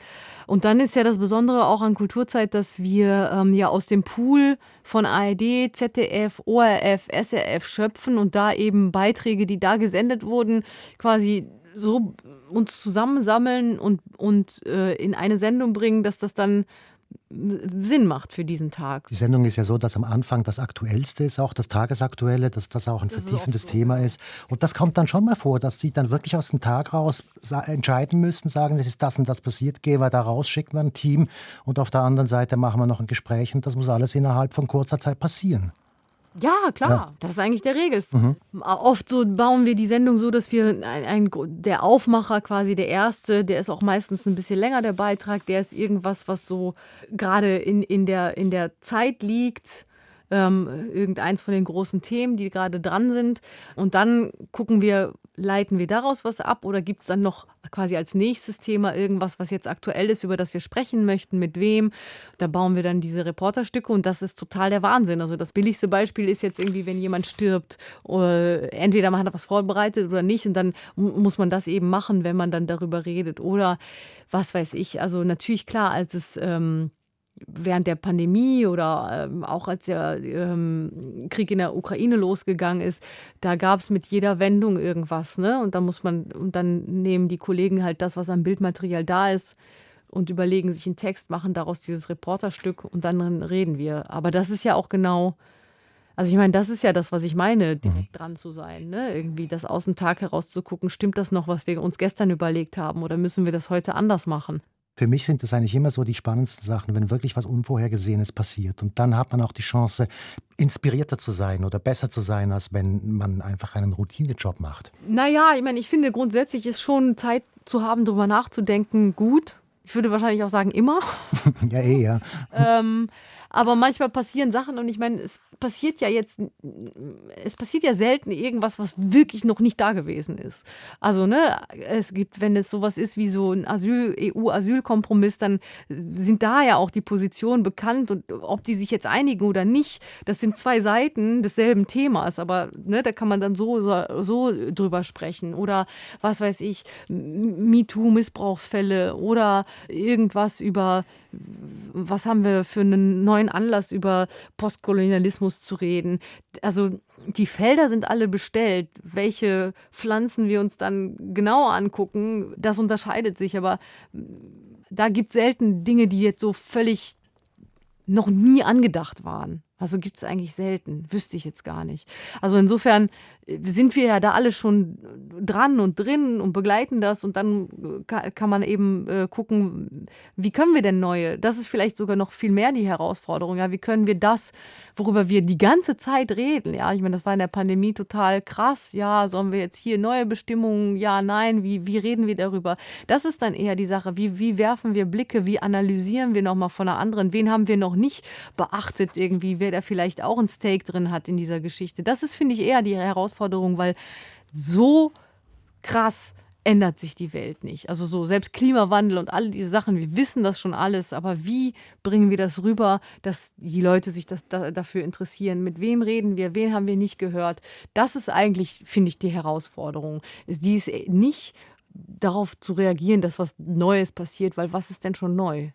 S2: Und dann ist ja das Besondere auch an Kulturzeit, dass wir ähm, ja aus dem Pool von ARD, ZDF, ORF, SRF schöpfen und da eben Beiträge, die da gesendet wurden, quasi so uns zusammensammeln und, und äh, in eine Sendung bringen, dass das dann Sinn macht für diesen Tag.
S1: Die Sendung ist ja so, dass am Anfang das Aktuellste ist, auch das Tagesaktuelle, dass das auch ein
S2: Das ist
S1: vertiefendes
S2: oft so,
S1: Thema ist. Und das kommt dann schon mal vor, dass Sie dann wirklich aus dem Tag raus entscheiden müssen, sagen, es ist das und das passiert, gehen wir da raus, schicken wir ein Team und auf der anderen Seite machen wir noch ein Gespräch und das muss alles innerhalb von kurzer Zeit passieren.
S2: Ja, klar, das ist eigentlich der Regelfall. Oft so bauen wir die Sendung so, dass wir ein, ein, der Aufmacher quasi der erste, der ist auch meistens ein bisschen länger der Beitrag, der ist irgendwas, was so gerade in, in, der, in der Zeit liegt. Ähm, irgendeins von den großen Themen, die gerade dran sind. Und dann gucken wir, leiten wir daraus was ab oder gibt es dann noch quasi als nächstes Thema irgendwas, was jetzt aktuell ist, über das wir sprechen möchten, mit wem. Da bauen wir dann diese Reporterstücke und das ist total der Wahnsinn. Also das billigste Beispiel ist jetzt irgendwie, wenn jemand stirbt, oder entweder man hat was vorbereitet oder nicht und dann mu- muss man das eben machen, wenn man dann darüber redet. Oder was weiß ich, also natürlich klar, als es... Ähm, während der Pandemie oder ähm, auch als der ähm, Krieg in der Ukraine losgegangen ist, da gab es mit jeder Wendung irgendwas, ne? Und da muss man, und dann nehmen die Kollegen halt das, was an Bildmaterial da ist und überlegen sich einen Text, machen daraus dieses Reporterstück und dann reden wir. Aber das ist ja auch genau, also ich meine, das ist ja das, was ich meine, direkt dran zu sein, ne? Irgendwie das aus dem Tag heraus zu gucken, stimmt das noch, was wir uns gestern überlegt haben oder müssen wir das heute anders machen?
S1: Für mich sind das eigentlich immer so die spannendsten Sachen, wenn wirklich was Unvorhergesehenes passiert. Und dann hat man auch die Chance, inspirierter zu sein oder besser zu sein, als wenn man einfach einen Routinejob macht.
S2: Naja, ich meine, ich finde grundsätzlich ist schon Zeit zu haben, darüber nachzudenken, gut. Ich würde wahrscheinlich auch sagen, immer.
S1: ja, eh, ja.
S2: ähm, aber manchmal passieren Sachen und ich meine, es passiert ja jetzt, es passiert ja selten irgendwas, was wirklich noch nicht da gewesen ist. Also, ne, es gibt, wenn es sowas ist wie so ein Asyl, EU-Asylkompromiss, dann sind da ja auch die Positionen bekannt und ob die sich jetzt einigen oder nicht, das sind zwei Seiten desselben Themas, aber ne, da kann man dann so, so, so drüber sprechen. Oder was weiß ich, MeToo-Missbrauchsfälle oder irgendwas über was haben wir für einen neuen Anlass, über Postkolonialismus zu reden. Also die Felder sind alle bestellt. Welche Pflanzen wir uns dann genau angucken, das unterscheidet sich. Aber da gibt es selten Dinge, die jetzt so völlig noch nie angedacht waren. Also gibt es eigentlich selten, wüsste ich jetzt gar nicht. Also insofern sind wir ja da alle schon dran und drin und begleiten das und dann äh, kann man eben äh, gucken, wie können wir denn neue, das ist vielleicht sogar noch viel mehr die Herausforderung, ja, wie können wir das, worüber wir die ganze Zeit reden, ja, ich meine, das war in der Pandemie total krass, ja, sollen wir jetzt hier neue Bestimmungen, ja, nein, wie, wie reden wir darüber? Das ist dann eher die Sache, wie, wie werfen wir Blicke, wie analysieren wir nochmal von einer anderen, wen haben wir noch nicht beachtet irgendwie, wer da vielleicht auch ein Steak drin hat in dieser Geschichte. Das ist, finde ich, eher die Herausforderung, weil so krass ändert sich die Welt nicht. Also so selbst Klimawandel und all diese Sachen, wir wissen das schon alles, aber wie bringen wir das rüber, dass die Leute sich das, da, dafür interessieren? Mit wem reden wir? Wen haben wir nicht gehört? Das ist eigentlich, finde ich, die Herausforderung. Die ist nicht darauf zu reagieren, dass was Neues passiert, weil was ist denn schon neu?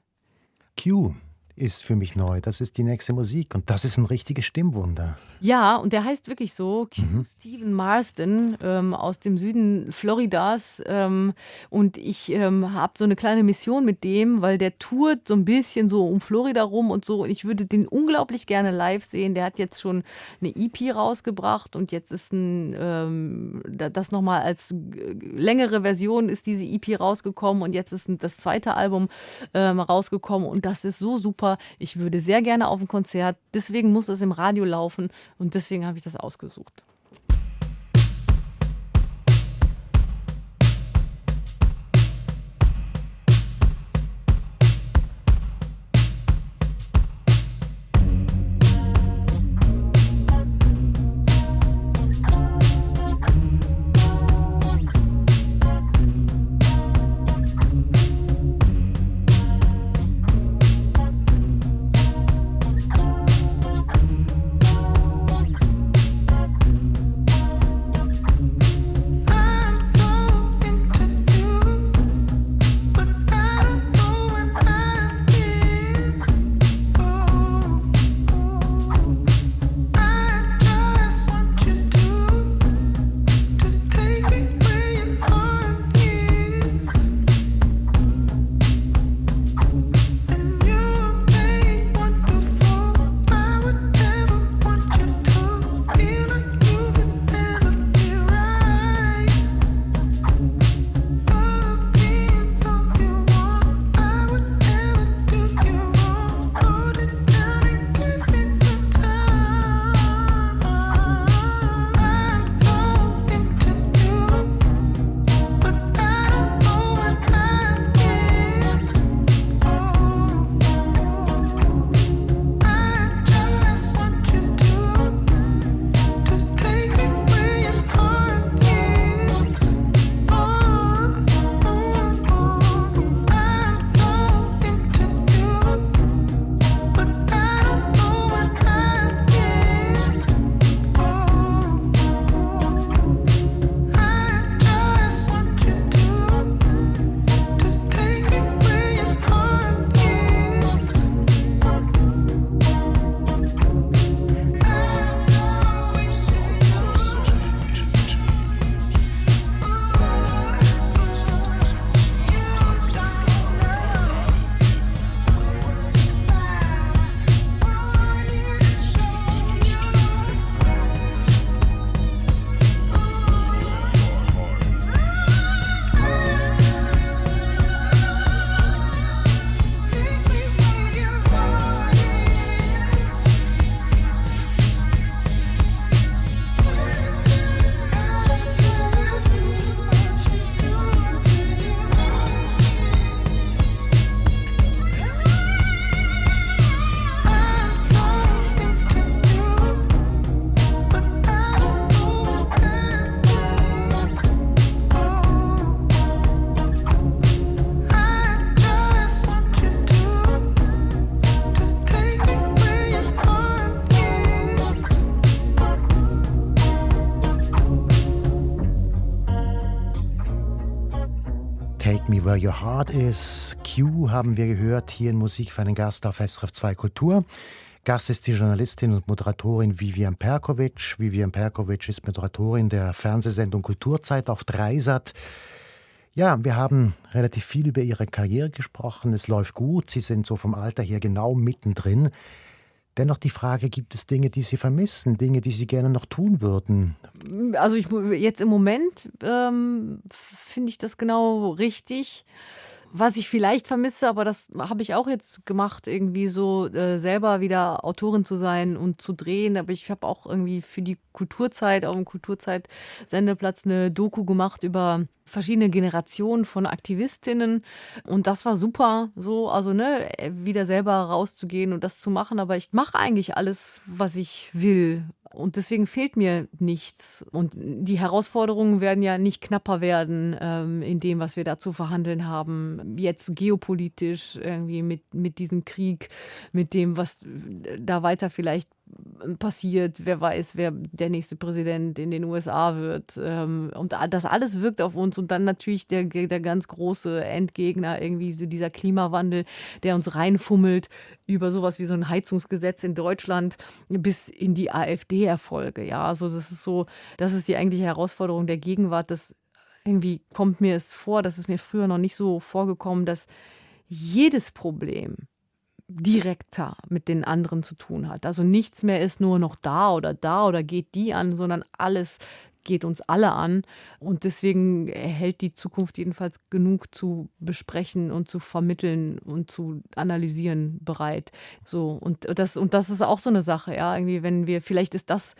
S1: Q ist für mich neu. Das ist die nächste Musik und das ist ein richtiges Stimmwunder.
S2: Ja, und der heißt wirklich so, mhm. Stephen Marsden ähm, aus dem Süden Floridas. Ähm, und ich ähm, habe so eine kleine Mission mit dem, weil der tourt so ein bisschen so um Florida rum und so. Und ich würde den unglaublich gerne live sehen. Der hat jetzt schon eine EP rausgebracht und jetzt ist ein, ähm, das nochmal als längere Version ist diese EP rausgekommen und jetzt ist das zweite Album ähm, rausgekommen und das ist so super. Ich würde sehr gerne auf ein Konzert. Deswegen muss es im Radio laufen. Und deswegen habe ich das ausgesucht.
S1: Your Heart Is. Q haben wir gehört hier in Musik für einen Gast auf SRF 2 Kultur. Gast ist die Journalistin und Moderatorin Vivian Perkovic. Vivian Perkovic ist Moderatorin der Fernsehsendung Kulturzeit auf Dreisat. Ja, wir haben relativ viel über Ihre Karriere gesprochen. Es läuft gut. Sie sind so vom Alter her genau mittendrin. Dennoch die Frage, gibt es Dinge, die Sie vermissen, Dinge, die Sie gerne noch tun würden?
S2: Also ich, jetzt im Moment ähm, finde ich das genau richtig. Was ich vielleicht vermisse, aber das habe ich auch jetzt gemacht, irgendwie so äh, selber wieder Autorin zu sein und zu drehen. Aber ich habe auch irgendwie für die Kulturzeit, auf dem Kulturzeit-Sendeplatz eine Doku gemacht über verschiedene Generationen von Aktivistinnen. Und das war super so also ne wieder selber rauszugehen und das zu machen. Aber ich mache eigentlich alles was ich will und deswegen fehlt mir nichts. Und die Herausforderungen werden ja nicht knapper werden ähm, in dem, was wir da zu verhandeln haben. Jetzt geopolitisch irgendwie mit, mit diesem Krieg, mit dem, was da weiter vielleicht passiert, wer weiß, wer der nächste Präsident in den USA wird. Ähm, und das alles wirkt auf uns und dann natürlich der, der ganz große Endgegner, irgendwie so dieser Klimawandel, der uns reinfummelt über sowas wie so ein Heizungsgesetz in Deutschland bis in die AfD-Erfolge. Ja, also das ist so, das ist die eigentliche Herausforderung der Gegenwart. Das irgendwie kommt mir es vor, das ist mir früher noch nicht so vorgekommen, dass jedes Problem, direkter mit den anderen zu tun hat. Also nichts mehr ist nur noch da oder da oder geht die an, sondern alles geht uns alle an. Und deswegen hält die Zukunft jedenfalls genug zu besprechen und zu vermitteln und zu analysieren bereit. So, und das, und das ist auch so eine Sache, ja, irgendwie, wenn wir, vielleicht ist das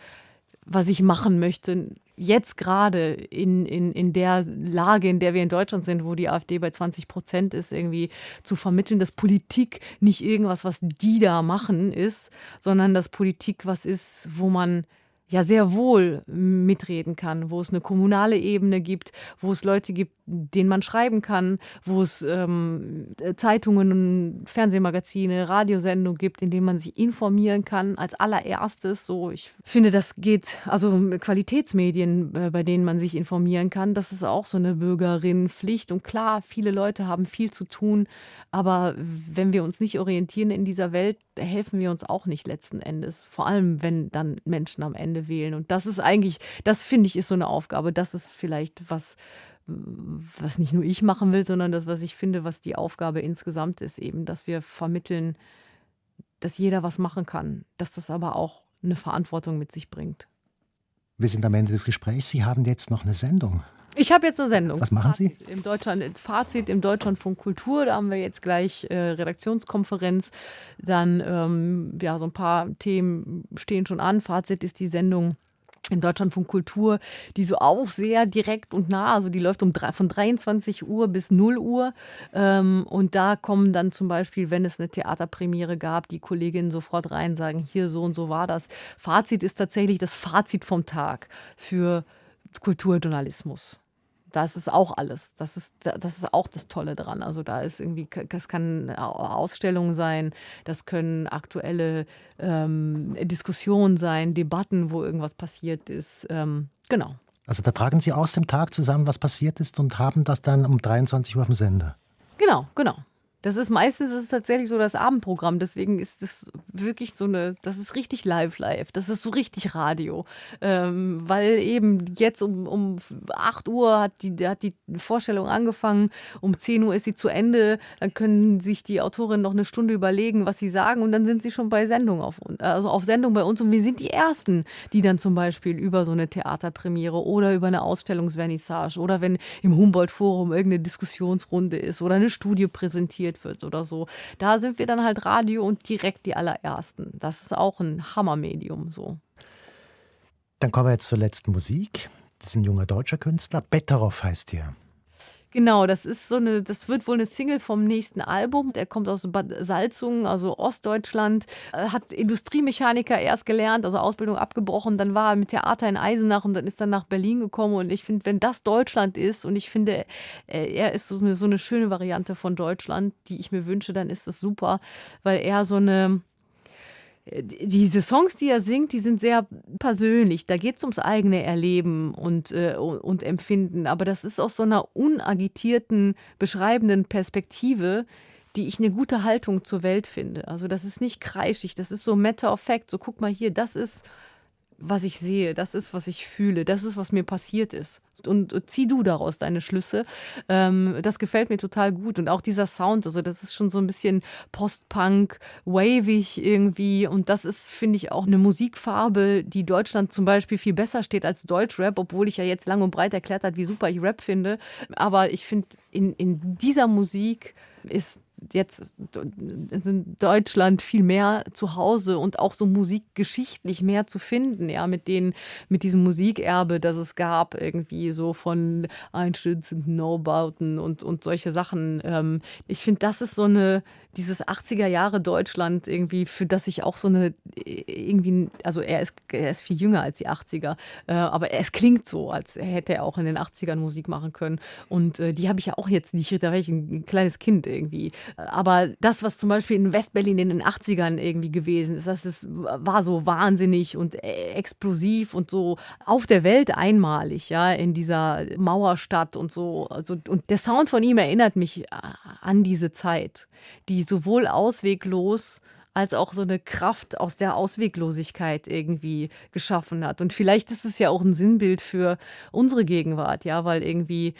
S2: was ich machen möchte, jetzt gerade in, in, in der Lage, in der wir in Deutschland sind, wo die AfD bei 20 Prozent ist, irgendwie zu vermitteln, dass Politik nicht irgendwas, was die da machen, ist, sondern dass Politik was ist, wo man ja sehr wohl mitreden kann, wo es eine kommunale Ebene gibt, wo es Leute gibt, denen man schreiben kann, wo es ähm, Zeitungen, Fernsehmagazine, Radiosendungen gibt, in denen man sich informieren kann als allererstes. So, ich finde, das geht, also Qualitätsmedien, äh, bei denen man sich informieren kann, das ist auch so eine Bürgerinnenpflicht. Und klar, viele Leute haben viel zu tun, aber wenn wir uns nicht orientieren in dieser Welt, helfen wir uns auch nicht letzten Endes. Vor allem, wenn dann Menschen am Ende wählen. Und das ist eigentlich, das finde ich, ist so eine Aufgabe. Das ist vielleicht was, was nicht nur ich machen will, sondern das, was ich finde, was die Aufgabe insgesamt ist, eben, dass wir vermitteln, dass jeder was machen kann, dass das aber auch eine Verantwortung mit sich bringt.
S1: Wir sind am Ende des Gesprächs. Sie haben jetzt noch eine Sendung.
S2: Ich habe jetzt eine Sendung.
S1: Was machen
S2: Fazit
S1: Sie?
S2: Im Deutschland, Fazit im Deutschlandfunk Kultur. Da haben wir jetzt gleich äh, Redaktionskonferenz. Dann, ähm, ja, so ein paar Themen stehen schon an. Fazit ist die Sendung in Deutschland von Kultur, die so auch sehr direkt und nah, also die läuft um drei, von 23 Uhr bis 0 Uhr. Ähm, und da kommen dann zum Beispiel, wenn es eine Theaterpremiere gab, die Kolleginnen sofort rein, sagen, hier so und so war das. Fazit ist tatsächlich das Fazit vom Tag für Kulturjournalismus das ist auch alles. Das ist, das ist auch das Tolle dran. Also da ist irgendwie, das kann Ausstellungen sein, das können aktuelle ähm, Diskussionen sein, Debatten, wo irgendwas passiert ist. Ähm, genau.
S1: Also da tragen Sie aus dem Tag zusammen, was passiert ist und haben das dann um 23 Uhr auf dem Sender.
S2: Genau, genau. Das ist meistens ist tatsächlich so das Abendprogramm. Deswegen ist es wirklich so eine, das ist richtig live live. Das ist so richtig Radio. Ähm, weil eben jetzt um, um 8 Uhr hat die, hat die Vorstellung angefangen, um 10 Uhr ist sie zu Ende. Dann können sich die Autorinnen noch eine Stunde überlegen, was sie sagen und dann sind sie schon bei Sendung auf, also auf Sendung bei uns. Und wir sind die Ersten, die dann zum Beispiel über so eine Theaterpremiere oder über eine Ausstellungsvernissage oder wenn im Humboldt-Forum irgendeine Diskussionsrunde ist oder eine Studie präsentiert gespielt wird oder so. Da sind wir dann halt Radio und direkt die allerersten. Das ist auch ein Hammermedium so.
S1: Dann kommen wir jetzt zur letzten Musik. Das ist ein junger deutscher Künstler. Betteroff heißt hier.
S2: Genau, das ist so eine, das wird wohl eine Single vom nächsten Album. Der kommt aus Bad Salzungen, also Ostdeutschland, äh, hat Industriemechaniker erst gelernt, also Ausbildung abgebrochen, dann war er mit Theater in Eisenach und dann ist er nach Berlin gekommen. Und ich finde, wenn das Deutschland ist und ich finde, äh, er ist so eine, so eine schöne Variante von Deutschland, die ich mir wünsche, dann ist das super, weil er so eine diese Songs, die er singt, die sind sehr persönlich. Da geht es ums eigene Erleben und, äh, und Empfinden. Aber das ist aus so einer unagitierten, beschreibenden Perspektive, die ich eine gute Haltung zur Welt finde. Also das ist nicht kreischig, das ist so matter of fact. So guck mal hier, das ist was ich sehe, das ist, was ich fühle, das ist, was mir passiert ist. Und zieh du daraus deine Schlüsse. Ähm, das gefällt mir total gut. Und auch dieser Sound, also das ist schon so ein bisschen Post-Punk, wavig irgendwie. Und das ist, finde ich, auch eine Musikfarbe, die Deutschland zum Beispiel viel besser steht als Deutschrap, obwohl ich ja jetzt lang und breit erklärt habe, wie super ich Rap finde. Aber ich finde, in, in dieser Musik ist jetzt in Deutschland viel mehr zu Hause und auch so musikgeschichtlich mehr zu finden, ja, mit denen, mit diesem Musikerbe, das es gab, irgendwie so von Einstürzenden Neubauten und, und solche Sachen. Ähm, ich finde, das ist so eine, dieses 80er Jahre Deutschland irgendwie, für das ich auch so eine, irgendwie, also er ist, er ist viel jünger als die 80er, äh, aber es klingt so, als hätte er auch in den 80ern Musik machen können. Und äh, die habe ich ja auch jetzt nicht, da war ich ein kleines Kind irgendwie. Aber das, was zum Beispiel in Westberlin in den 80ern irgendwie gewesen ist, das ist, war so wahnsinnig und äh, explosiv und so auf der Welt einmalig, ja, in dieser Mauerstadt und so. Also, und der Sound von ihm erinnert mich an diese Zeit, die sowohl ausweglos als auch so eine Kraft aus der Ausweglosigkeit irgendwie geschaffen hat. Und vielleicht ist es ja auch ein Sinnbild für unsere Gegenwart, ja, weil irgendwie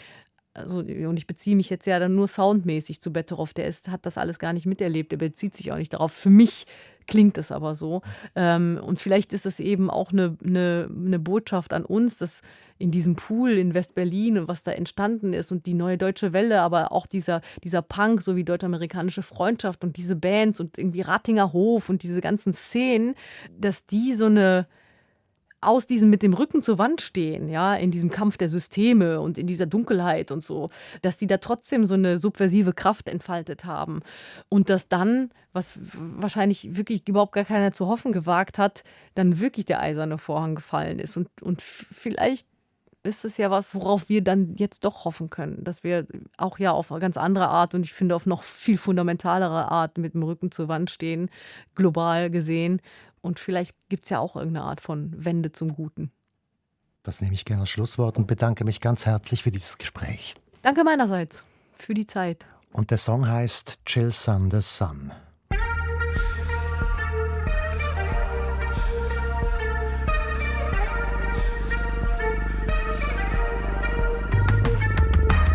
S2: also, und ich beziehe mich jetzt ja dann nur soundmäßig zu Betteroff, der ist, hat das alles gar nicht miterlebt, der bezieht sich auch nicht darauf. Für mich klingt es aber so. Ähm, und vielleicht ist das eben auch eine, eine, eine Botschaft an uns, dass in diesem Pool in West-Berlin und was da entstanden ist und die neue deutsche Welle, aber auch dieser, dieser Punk sowie deutsch-amerikanische Freundschaft und diese Bands und irgendwie Rattinger Hof und diese ganzen Szenen, dass die so eine aus diesem mit dem Rücken zur Wand stehen, ja, in diesem Kampf der Systeme und in dieser Dunkelheit und so, dass die da trotzdem so eine subversive Kraft entfaltet haben und dass dann, was wahrscheinlich wirklich überhaupt gar keiner zu hoffen gewagt hat, dann wirklich der eiserne Vorhang gefallen ist. Und, und vielleicht ist es ja was, worauf wir dann jetzt doch hoffen können, dass wir auch ja auf eine ganz andere Art und ich finde auf noch viel fundamentalere Art mit dem Rücken zur Wand stehen, global gesehen und vielleicht gibt es ja auch irgendeine Art von Wende zum Guten.
S1: Das nehme ich gerne als Schlusswort und bedanke mich ganz herzlich für dieses Gespräch.
S2: Danke meinerseits für die Zeit.
S1: Und der Song heißt Chill Sun the Sun.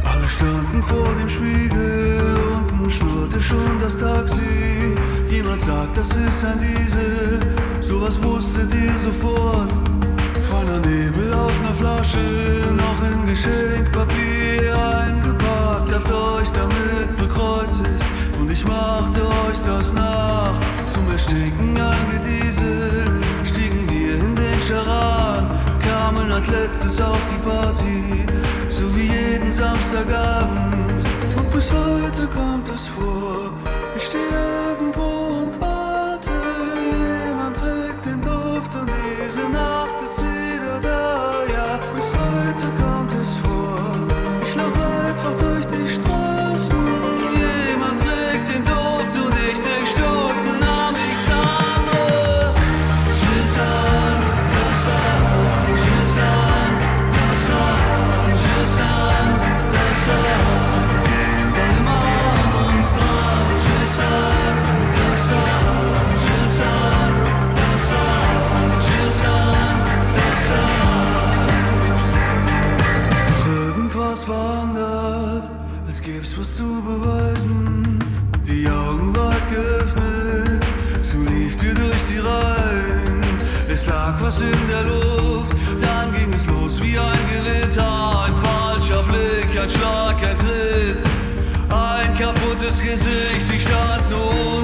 S4: Alle standen vor dem Spiegel, unten schnurrte schon das Taxi. Jemand sagt, das ist ein Diesel, sowas wusstet ihr sofort. Voller Nebel aus einer Flasche, noch in Geschenkpapier eingepackt. Habt euch damit bekreuzigt und ich machte euch das nach. Zum Ersticken eingedieselt, stiegen wir in den Charan, kamen als letztes auf die Party, so wie jeden Samstagabend. Und bis heute kommt es vor, ich stehe was in der Luft. Dann ging es los wie ein Gewitter. Ein falscher Blick, ein Schlag, ein Tritt. Ein kaputtes Gesicht, ich stand nur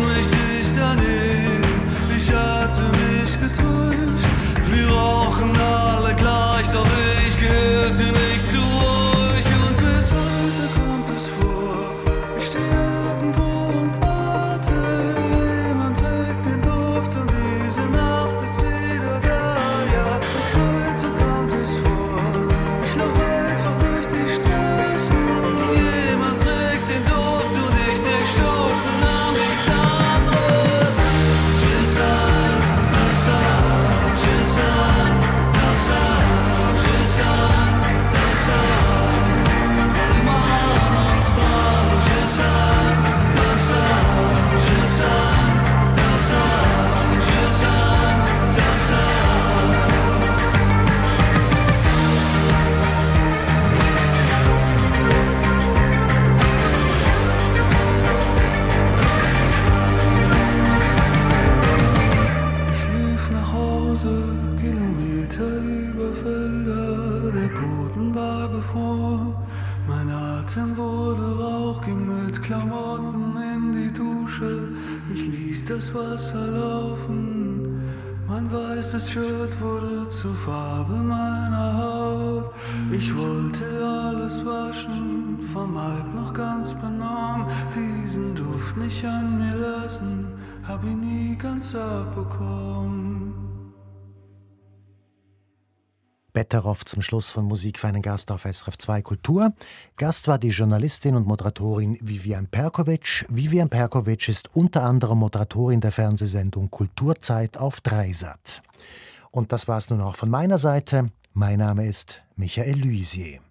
S4: zur Farbe meiner Haut. Ich wollte alles waschen, Alp noch ganz benommen. Diesen Duft nicht an mir lassen, hab ihn nie ganz abbekommen.
S1: Betteroff zum Schluss von Musik für einen Gast auf SRF 2 Kultur. Gast war die Journalistin und Moderatorin Vivian Perkovic. Vivian Perkovic ist unter anderem Moderatorin der Fernsehsendung Kulturzeit auf Dreisat. Und das war es nun auch von meiner Seite. Mein Name ist Michael Luisier.